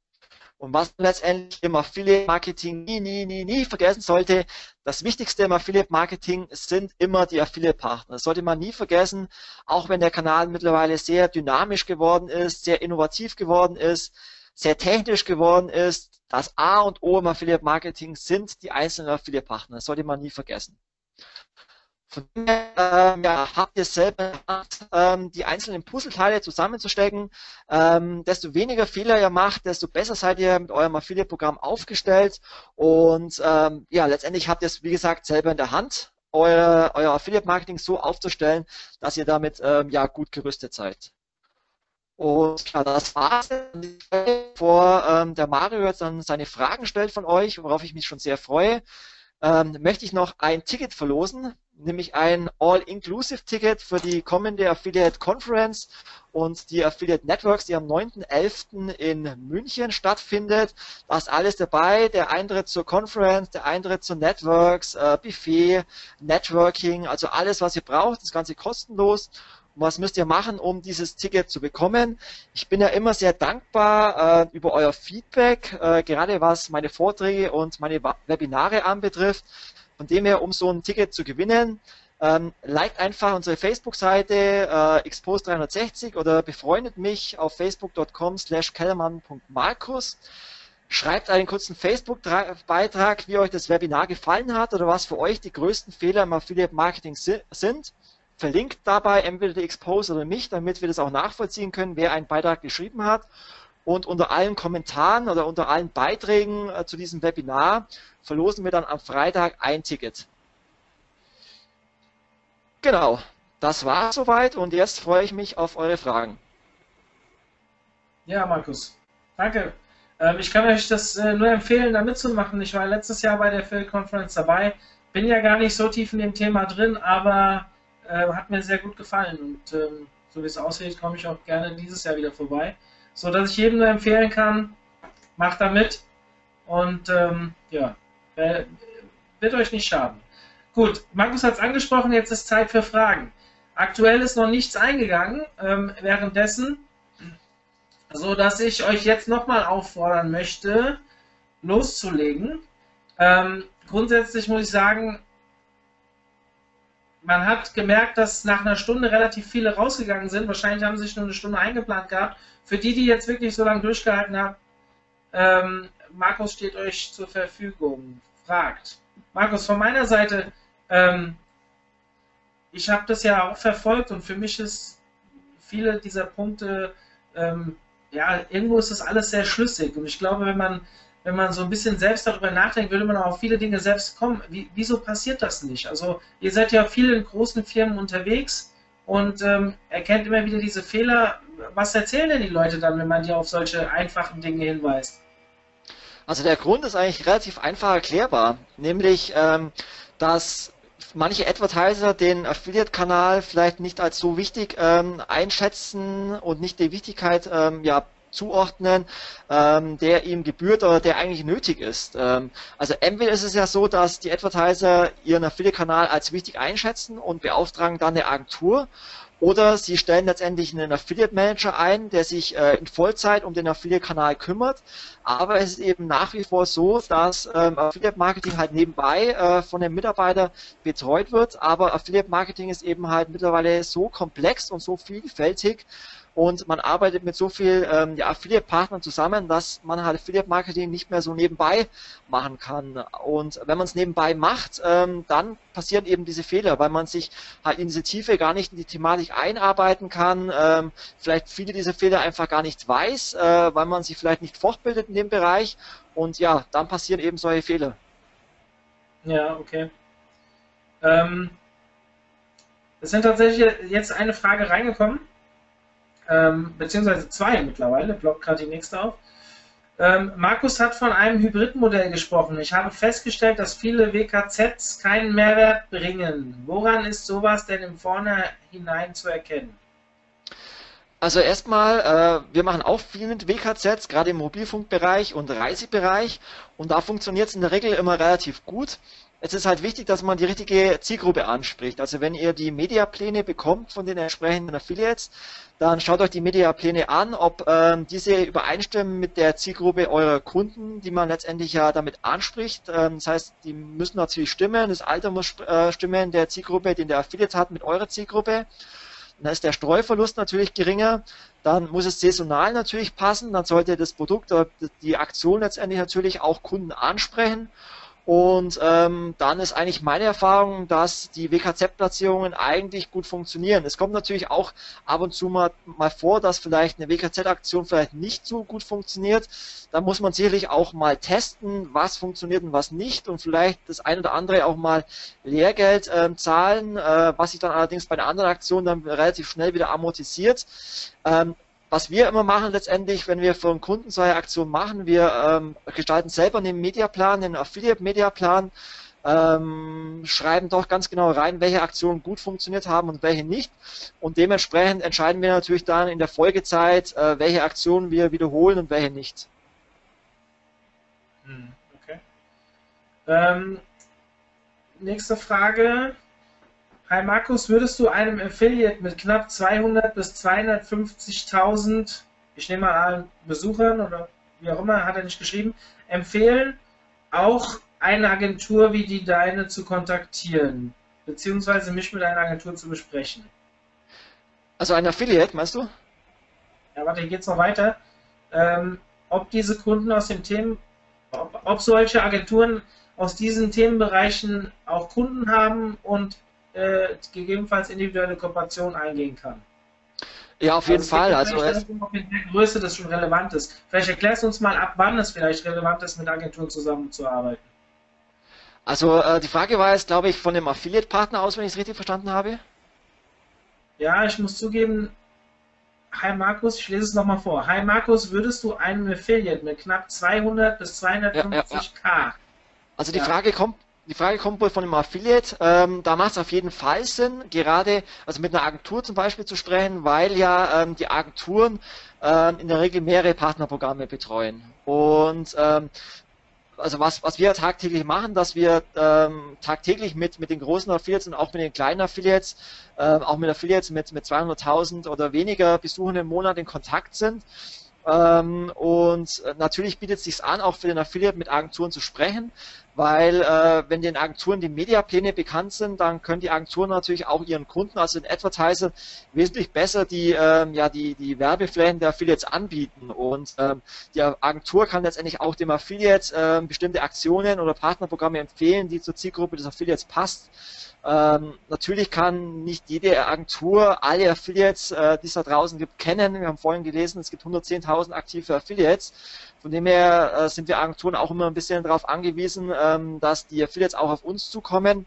Und was man letztendlich im Affiliate Marketing nie, nie, nie, nie vergessen sollte, das Wichtigste im Affiliate Marketing sind immer die Affiliate Partner. Das sollte man nie vergessen, auch wenn der Kanal mittlerweile sehr dynamisch geworden ist, sehr innovativ geworden ist sehr technisch geworden ist. Das A und O im Affiliate Marketing sind die einzelnen Affiliate Partner. Das sollte man nie vergessen. Ähm, ja, habt ihr selber ähm, die einzelnen Puzzleteile zusammenzustecken. Ähm, desto weniger Fehler ihr macht, desto besser seid ihr mit eurem Affiliate-Programm aufgestellt. Und ähm, ja, letztendlich habt ihr es, wie gesagt, selber in der Hand, euer, euer Affiliate-Marketing so aufzustellen, dass ihr damit ähm, ja gut gerüstet seid. Und ja, das war's. Vor ähm, der Mario jetzt dann seine Fragen stellt von euch, worauf ich mich schon sehr freue, ähm, möchte ich noch ein Ticket verlosen. Nämlich ein All-Inclusive-Ticket für die kommende Affiliate Conference und die Affiliate Networks, die am 9.11. in München stattfindet. Da ist alles dabei, der Eintritt zur Conference, der Eintritt zu Networks, äh, Buffet, Networking, also alles, was ihr braucht, das Ganze kostenlos. Und was müsst ihr machen, um dieses Ticket zu bekommen? Ich bin ja immer sehr dankbar äh, über euer Feedback, äh, gerade was meine Vorträge und meine Webinare anbetrifft. Von dem her, um so ein Ticket zu gewinnen, ähm, liked einfach unsere Facebook-Seite äh, expose360 oder befreundet mich auf facebook.com slash kellermann.markus. Schreibt einen kurzen Facebook-Beitrag, wie euch das Webinar gefallen hat oder was für euch die größten Fehler im Affiliate-Marketing sind. Verlinkt dabei entweder die Expose oder mich, damit wir das auch nachvollziehen können, wer einen Beitrag geschrieben hat. Und unter allen Kommentaren oder unter allen Beiträgen äh, zu diesem Webinar verlosen wir dann am Freitag ein Ticket. Genau, das war soweit und jetzt freue ich mich auf eure Fragen. Ja, Markus, danke. Ähm, ich kann euch das äh, nur empfehlen, da mitzumachen. Ich war letztes Jahr bei der Phil Conference dabei, bin ja gar nicht so tief in dem Thema drin, aber äh, hat mir sehr gut gefallen und ähm, so wie es aussieht, komme ich auch gerne dieses Jahr wieder vorbei so dass ich jedem nur empfehlen kann, macht da mit und ähm, ja, wird euch nicht schaden. Gut, Markus hat es angesprochen, jetzt ist Zeit für Fragen. Aktuell ist noch nichts eingegangen, ähm, währenddessen, so dass ich euch jetzt nochmal auffordern möchte, loszulegen. Ähm, grundsätzlich muss ich sagen, man hat gemerkt, dass nach einer Stunde relativ viele rausgegangen sind. Wahrscheinlich haben sie sich nur eine Stunde eingeplant gehabt. Für die, die jetzt wirklich so lange durchgehalten haben, ähm, Markus steht euch zur Verfügung. Fragt. Markus, von meiner Seite, ähm, ich habe das ja auch verfolgt und für mich ist viele dieser Punkte, ähm, ja, irgendwo ist das alles sehr schlüssig. Und ich glaube, wenn man wenn man so ein bisschen selbst darüber nachdenkt, würde man auch auf viele Dinge selbst kommen. Wie, wieso passiert das nicht? Also ihr seid ja viel in großen Firmen unterwegs und ähm, erkennt immer wieder diese Fehler. Was erzählen denn die Leute dann, wenn man die auf solche einfachen Dinge hinweist? Also der Grund ist eigentlich relativ einfach erklärbar, nämlich ähm, dass manche Advertiser den Affiliate-Kanal vielleicht nicht als so wichtig ähm, einschätzen und nicht die Wichtigkeit ähm, ja, zuordnen, ähm, der ihm gebührt oder der eigentlich nötig ist. Ähm, also entweder ist es ja so, dass die Advertiser ihren Affiliate-Kanal als wichtig einschätzen und beauftragen dann eine Agentur oder sie stellen letztendlich einen Affiliate Manager ein, der sich äh, in Vollzeit um den Affiliate-Kanal kümmert. Aber es ist eben nach wie vor so, dass ähm, Affiliate Marketing halt nebenbei äh, von den Mitarbeitern betreut wird. Aber Affiliate Marketing ist eben halt mittlerweile so komplex und so vielfältig, und man arbeitet mit so viel ähm, ja, Affiliate-Partnern zusammen, dass man halt Affiliate-Marketing nicht mehr so nebenbei machen kann. Und wenn man es nebenbei macht, ähm, dann passieren eben diese Fehler, weil man sich halt in diese Tiefe gar nicht in die Thematik einarbeiten kann, ähm, vielleicht viele dieser Fehler einfach gar nicht weiß, äh, weil man sich vielleicht nicht fortbildet in dem Bereich und ja, dann passieren eben solche Fehler. Ja, okay. Ähm, es sind tatsächlich jetzt eine Frage reingekommen ähm, beziehungsweise zwei mittlerweile, blockt gerade die nächste auf. Ähm, Markus hat von einem Hybridmodell gesprochen. Ich habe festgestellt, dass viele WKZs keinen Mehrwert bringen. Woran ist sowas denn im Vornherein zu erkennen? Also erstmal, äh, wir machen auch viel mit WKZs, gerade im Mobilfunkbereich und Reisebereich und da funktioniert es in der Regel immer relativ gut es ist halt wichtig, dass man die richtige Zielgruppe anspricht. Also wenn ihr die Mediapläne bekommt von den entsprechenden Affiliates, dann schaut euch die Mediapläne an, ob ähm, diese übereinstimmen mit der Zielgruppe eurer Kunden, die man letztendlich ja damit anspricht. Ähm, das heißt, die müssen natürlich stimmen, das Alter muss äh, stimmen der Zielgruppe, den der Affiliate hat mit eurer Zielgruppe. Dann ist der Streuverlust natürlich geringer. Dann muss es saisonal natürlich passen. Dann sollte das Produkt die Aktion letztendlich natürlich auch Kunden ansprechen. Und ähm, dann ist eigentlich meine Erfahrung, dass die WKZ-Platzierungen eigentlich gut funktionieren. Es kommt natürlich auch ab und zu mal, mal vor, dass vielleicht eine WKZ-Aktion vielleicht nicht so gut funktioniert. Da muss man sicherlich auch mal testen, was funktioniert und was nicht und vielleicht das ein oder andere auch mal Lehrgeld ähm, zahlen, äh, was sich dann allerdings bei einer anderen Aktion dann relativ schnell wieder amortisiert. Ähm, was wir immer machen letztendlich, wenn wir einen Kunden so eine Aktion machen, wir ähm, gestalten selber einen Mediaplan, einen Affiliate-Mediaplan, ähm, schreiben doch ganz genau rein, welche Aktionen gut funktioniert haben und welche nicht. Und dementsprechend entscheiden wir natürlich dann in der Folgezeit, äh, welche Aktionen wir wiederholen und welche nicht. Hm, okay. Ähm, nächste Frage. Hi Markus, würdest du einem Affiliate mit knapp 200 bis 250.000, ich nehme mal an, Besuchern oder wie auch immer, hat er nicht geschrieben, empfehlen, auch eine Agentur wie die deine zu kontaktieren, beziehungsweise mich mit einer Agentur zu besprechen? Also ein Affiliate, meinst du? Ja, warte, hier geht's noch weiter. Ähm, ob diese Kunden aus den Themen, ob, ob solche Agenturen aus diesen Themenbereichen auch Kunden haben und äh, gegebenenfalls individuelle Kooperationen eingehen kann. Ja, auf jeden also Fall. Also der Größe das schon relevant ist. Vielleicht erklärst du uns mal ab, wann es vielleicht relevant ist, mit Agenturen zusammenzuarbeiten. Also äh, die Frage war jetzt, glaube ich, von dem Affiliate-Partner aus, wenn ich es richtig verstanden habe. Ja, ich muss zugeben, Hi Markus, ich lese es nochmal vor. Hi Markus, würdest du einem Affiliate mit knapp 200 bis 250k ja, ja, ja. Also die. Frage kommt, die Frage kommt wohl von dem Affiliate. Ähm, da macht es auf jeden Fall Sinn, gerade also mit einer Agentur zum Beispiel zu sprechen, weil ja ähm, die Agenturen ähm, in der Regel mehrere Partnerprogramme betreuen. Und ähm, also was, was wir tagtäglich machen, dass wir ähm, tagtäglich mit, mit den großen Affiliates und auch mit den kleinen Affiliates, ähm, auch mit Affiliates mit, mit 200.000 oder weniger Besuchern im Monat in Kontakt sind ähm, und natürlich bietet es sich an, auch für den Affiliate mit Agenturen zu sprechen, weil äh, wenn den Agenturen die Mediapläne bekannt sind, dann können die Agenturen natürlich auch ihren Kunden, also den Advertiser, wesentlich besser die, ähm, ja, die, die Werbeflächen der Affiliates anbieten. Und ähm, die Agentur kann letztendlich auch dem Affiliate ähm, bestimmte Aktionen oder Partnerprogramme empfehlen, die zur Zielgruppe des Affiliates passt. Ähm, natürlich kann nicht jede Agentur alle Affiliates, äh, die es da draußen gibt, kennen. Wir haben vorhin gelesen, es gibt 110.000 aktive Affiliates. Von dem her äh, sind wir Agenturen auch immer ein bisschen darauf angewiesen, ähm, dass die Affiliates auch auf uns zukommen.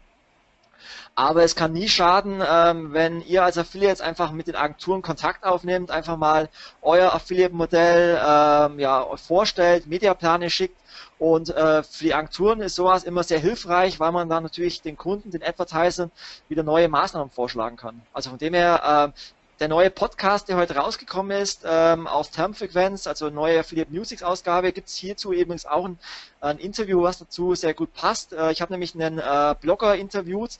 Aber es kann nie schaden, ähm, wenn ihr als Affiliates einfach mit den Agenturen Kontakt aufnehmt, einfach mal euer Affiliate-Modell ähm, ja, vorstellt, Mediaplane schickt und äh, für die Agenturen ist sowas immer sehr hilfreich, weil man dann natürlich den Kunden, den Advertisern wieder neue Maßnahmen vorschlagen kann. Also von dem her, äh, der neue Podcast, der heute rausgekommen ist, ähm, aus Termfrequenz, also neue Affiliate Music Ausgabe, gibt es hierzu übrigens auch ein, ein, Interview, was dazu sehr gut passt. Äh, ich habe nämlich einen äh, Blogger interviewt,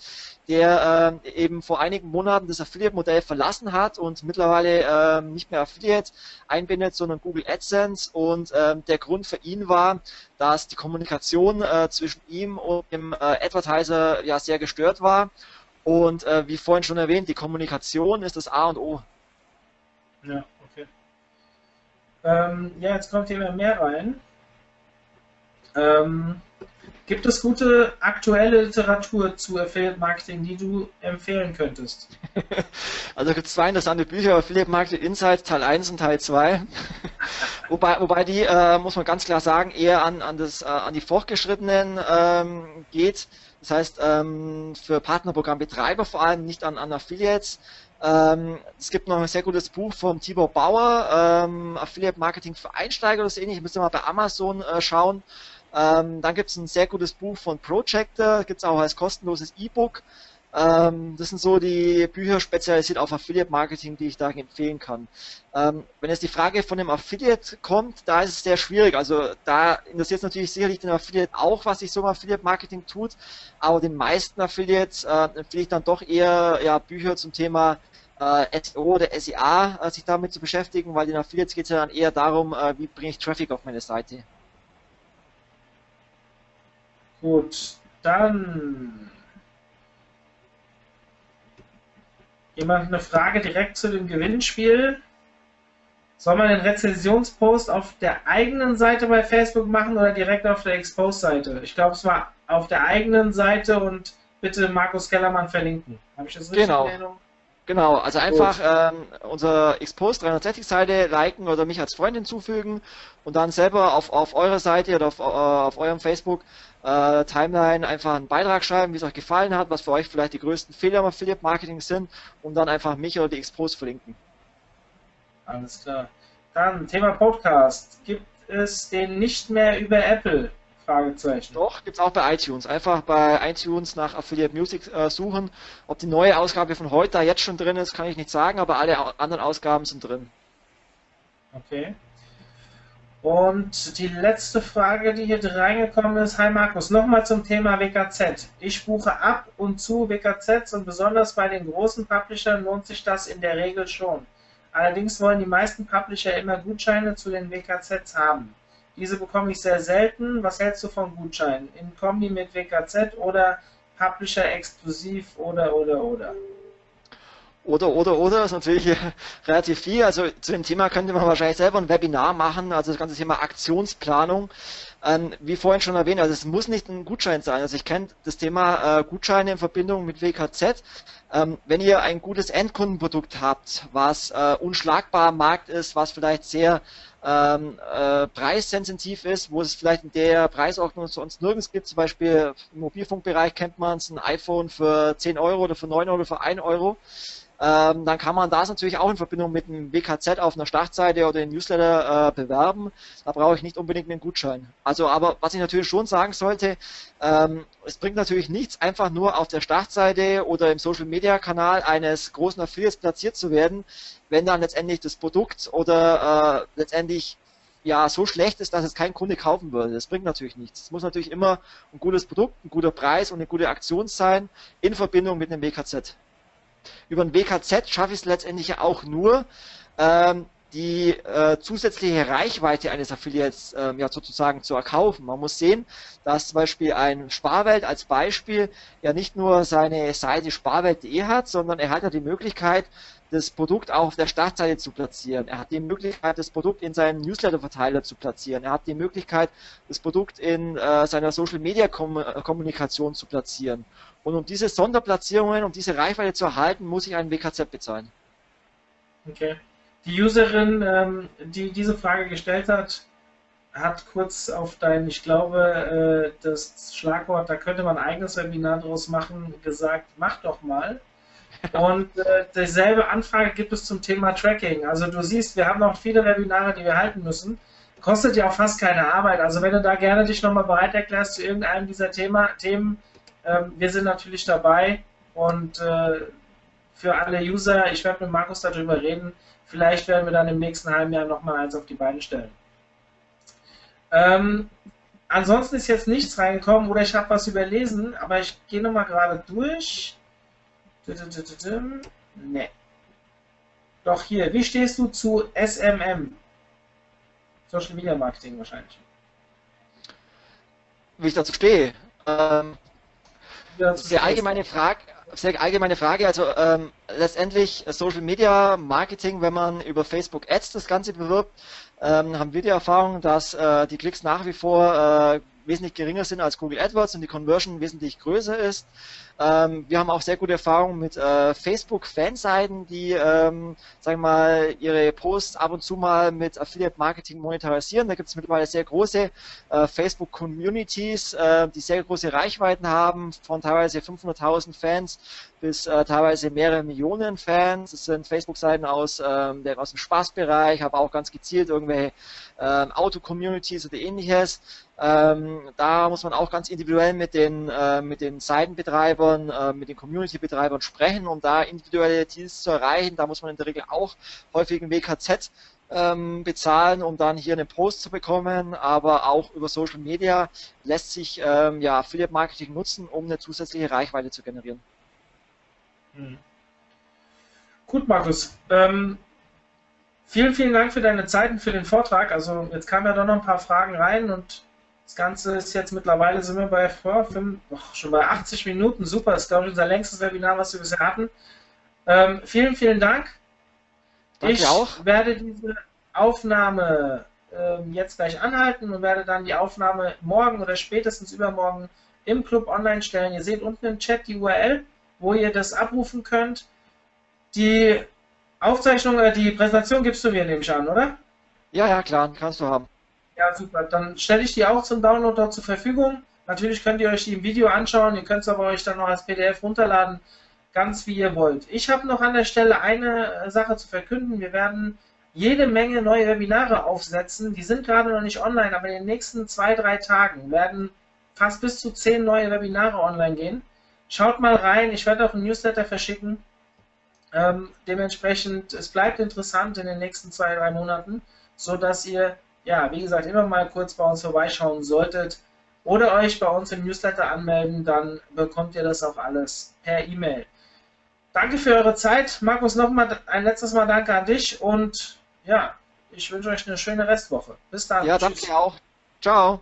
der äh, eben vor einigen Monaten das Affiliate-Modell verlassen hat und mittlerweile äh, nicht mehr Affiliate einbindet, sondern Google AdSense. Und äh, der Grund für ihn war, dass die Kommunikation äh, zwischen ihm und dem äh, Advertiser ja sehr gestört war und äh, wie vorhin schon erwähnt, die Kommunikation ist das A und O. Ja, okay. Ähm, ja, jetzt kommt hier mehr rein. Ähm, gibt es gute aktuelle Literatur zu Affiliate Marketing, die du empfehlen könntest? Also gibt es zwei interessante Bücher, Affiliate Marketing Insights Teil 1 und Teil 2. wobei, wobei die, äh, muss man ganz klar sagen, eher an, an, das, äh, an die Fortgeschrittenen ähm, geht. Das heißt, ähm, für Partnerprogrammbetreiber vor allem, nicht an, an Affiliates. Ähm, es gibt noch ein sehr gutes Buch vom Tibor Bauer, ähm, Affiliate Marketing für Einsteiger oder so ähnlich. Müsst ihr mal bei Amazon äh, schauen. Ähm, dann gibt es ein sehr gutes Buch von Projector, gibt es auch als kostenloses E-Book. Ähm, das sind so die Bücher spezialisiert auf Affiliate Marketing, die ich da empfehlen kann. Ähm, wenn jetzt die Frage von dem Affiliate kommt, da ist es sehr schwierig. Also da interessiert natürlich sicherlich den Affiliate auch, was sich so im Affiliate Marketing tut. Aber den meisten Affiliates äh, empfehle ich dann doch eher ja, Bücher zum Thema äh, SEO oder SEA, äh, sich damit zu beschäftigen, weil den Affiliates geht es ja dann eher darum, äh, wie bringe ich Traffic auf meine Seite. Gut, dann Jemand eine Frage direkt zu dem Gewinnspiel. Soll man den Rezensionspost auf der eigenen Seite bei Facebook machen oder direkt auf der Expose-Seite? Ich glaube, es war auf der eigenen Seite und bitte Markus Kellermann verlinken. Habe ich das richtig genau. in Erinnerung? Genau, also einfach ähm, unser Expose 360 Seite liken oder mich als Freund hinzufügen und dann selber auf, auf eurer Seite oder auf, äh, auf eurem Facebook äh, Timeline einfach einen Beitrag schreiben, wie es euch gefallen hat, was für euch vielleicht die größten Fehler im Affiliate Marketing sind und dann einfach mich oder die Expos verlinken. Alles klar. Dann Thema Podcast. Gibt es den nicht mehr über Apple? Frage zu rechnen. Doch, gibt es auch bei iTunes. Einfach bei iTunes nach Affiliate Music äh, suchen. Ob die neue Ausgabe von heute da jetzt schon drin ist, kann ich nicht sagen, aber alle anderen Ausgaben sind drin. Okay. Und die letzte Frage, die hier reingekommen ist, hi Markus, nochmal zum Thema WKZ. Ich buche ab und zu WKZs und besonders bei den großen Publishern lohnt sich das in der Regel schon. Allerdings wollen die meisten Publisher immer Gutscheine zu den WKZs haben. Diese bekomme ich sehr selten. Was hältst du von Gutscheinen? In Kombi mit WKZ oder Publisher exklusiv oder oder oder? Oder, oder, oder ist natürlich relativ viel. Also zu dem Thema könnte man wahrscheinlich selber ein Webinar machen, also das ganze Thema Aktionsplanung. Ähm, wie vorhin schon erwähnt, also es muss nicht ein Gutschein sein. Also ich kenne das Thema äh, Gutscheine in Verbindung mit WKZ. Ähm, wenn ihr ein gutes Endkundenprodukt habt, was äh, unschlagbar am Markt ist, was vielleicht sehr ähm, äh, preissensitiv ist, wo es vielleicht in der Preisordnung sonst nirgends gibt, zum Beispiel im Mobilfunkbereich kennt man es, ein iPhone für 10 Euro oder für 9 Euro oder für 1 Euro ähm, dann kann man das natürlich auch in Verbindung mit einem WKZ auf einer Startseite oder einem Newsletter äh, bewerben. Da brauche ich nicht unbedingt einen Gutschein. Also, aber was ich natürlich schon sagen sollte, ähm, es bringt natürlich nichts, einfach nur auf der Startseite oder im Social Media Kanal eines großen Affiliates platziert zu werden, wenn dann letztendlich das Produkt oder äh, letztendlich ja so schlecht ist, dass es kein Kunde kaufen würde. Das bringt natürlich nichts. Es muss natürlich immer ein gutes Produkt, ein guter Preis und eine gute Aktion sein in Verbindung mit einem WKZ. Über ein WKZ schaffe ich es letztendlich auch nur, ähm, die äh, zusätzliche Reichweite eines Affiliates ähm, ja sozusagen zu erkaufen. Man muss sehen, dass zum Beispiel ein Sparwelt als Beispiel ja nicht nur seine Seite sparwelt.de hat, sondern er hat ja die Möglichkeit, das Produkt auch auf der Startseite zu platzieren. Er hat die Möglichkeit, das Produkt in seinem Newsletter-Verteiler zu platzieren. Er hat die Möglichkeit, das Produkt in äh, seiner Social-Media-Kommunikation zu platzieren. Und um diese Sonderplatzierungen, um diese Reichweite zu erhalten, muss ich einen WKZ bezahlen. Okay. Die Userin, ähm, die diese Frage gestellt hat, hat kurz auf dein, ich glaube, äh, das Schlagwort, da könnte man ein eigenes Webinar draus machen, gesagt, mach doch mal. Und äh, dieselbe Anfrage gibt es zum Thema Tracking. Also du siehst, wir haben noch viele Webinare, die wir halten müssen. Kostet ja auch fast keine Arbeit. Also wenn du da gerne dich nochmal bereit erklärst zu irgendeinem dieser Thema, Themen, ähm, wir sind natürlich dabei und äh, für alle User, ich werde mit Markus darüber reden, vielleicht werden wir dann im nächsten halben Jahr nochmal eins auf die Beine stellen. Ähm, ansonsten ist jetzt nichts reingekommen oder ich habe was überlesen, aber ich gehe nochmal gerade durch. Ne. Doch hier, wie stehst du zu SMM? Social Media Marketing wahrscheinlich. Wie ich dazu stehe. Ähm, sehr allgemeine Frage. Sehr allgemeine Frage. Also ähm, letztendlich Social Media Marketing, wenn man über Facebook Ads das Ganze bewirbt, ähm, haben wir die Erfahrung, dass äh, die Klicks nach wie vor äh, wesentlich geringer sind als Google AdWords und die Conversion wesentlich größer ist. Ähm, wir haben auch sehr gute Erfahrungen mit äh, Facebook-Fanseiten, die, ähm, sagen wir mal, ihre Posts ab und zu mal mit Affiliate-Marketing monetarisieren. Da gibt es mittlerweile sehr große äh, Facebook-Communities, äh, die sehr große Reichweiten haben, von teilweise 500.000 Fans bis äh, teilweise mehrere Millionen Fans. Das sind Facebook-Seiten aus, ähm, aus dem Spaßbereich, aber auch ganz gezielt irgendwelche ähm, Auto-Communities oder ähnliches. Ähm, da muss man auch ganz individuell mit den, äh, mit den Seitenbetreibern, äh, mit den Community-Betreibern sprechen, um da individuelle Deals zu erreichen. Da muss man in der Regel auch häufig ein WKZ ähm, bezahlen, um dann hier einen Post zu bekommen, aber auch über Social Media lässt sich ähm, ja, Affiliate Marketing nutzen, um eine zusätzliche Reichweite zu generieren. Hm. Gut, Markus. Ähm, vielen, vielen Dank für deine Zeit und für den Vortrag. Also jetzt kamen ja doch noch ein paar Fragen rein und das Ganze ist jetzt mittlerweile, sind wir bei oh, fünf, oh, schon bei 80 Minuten. Super, das ist, glaube ich, unser längstes Webinar, was wir bisher hatten. Ähm, vielen, vielen Dank. Danke ich auch. werde diese Aufnahme ähm, jetzt gleich anhalten und werde dann die Aufnahme morgen oder spätestens übermorgen im Club online stellen. Ihr seht unten im Chat die URL, wo ihr das abrufen könnt. Die Aufzeichnung, äh, die Präsentation gibst du mir, nehme ich an, oder? Ja, ja, klar, kannst du haben. Ja, super. Dann stelle ich die auch zum Download dort zur Verfügung. Natürlich könnt ihr euch die im Video anschauen, ihr könnt es aber euch dann noch als PDF runterladen, ganz wie ihr wollt. Ich habe noch an der Stelle eine äh, Sache zu verkünden. Wir werden jede Menge neue Webinare aufsetzen. Die sind gerade noch nicht online, aber in den nächsten zwei, drei Tagen werden fast bis zu zehn neue Webinare online gehen. Schaut mal rein, ich werde auch ein Newsletter verschicken. Ähm, dementsprechend, es bleibt interessant in den nächsten zwei, drei Monaten, so dass ihr, ja, wie gesagt, immer mal kurz bei uns vorbeischauen solltet oder euch bei uns im Newsletter anmelden, dann bekommt ihr das auch alles per E-Mail. Danke für eure Zeit. Markus, nochmal ein letztes Mal danke an dich und ja, ich wünsche euch eine schöne Restwoche. Bis dann. Ja, danke auch. Ciao.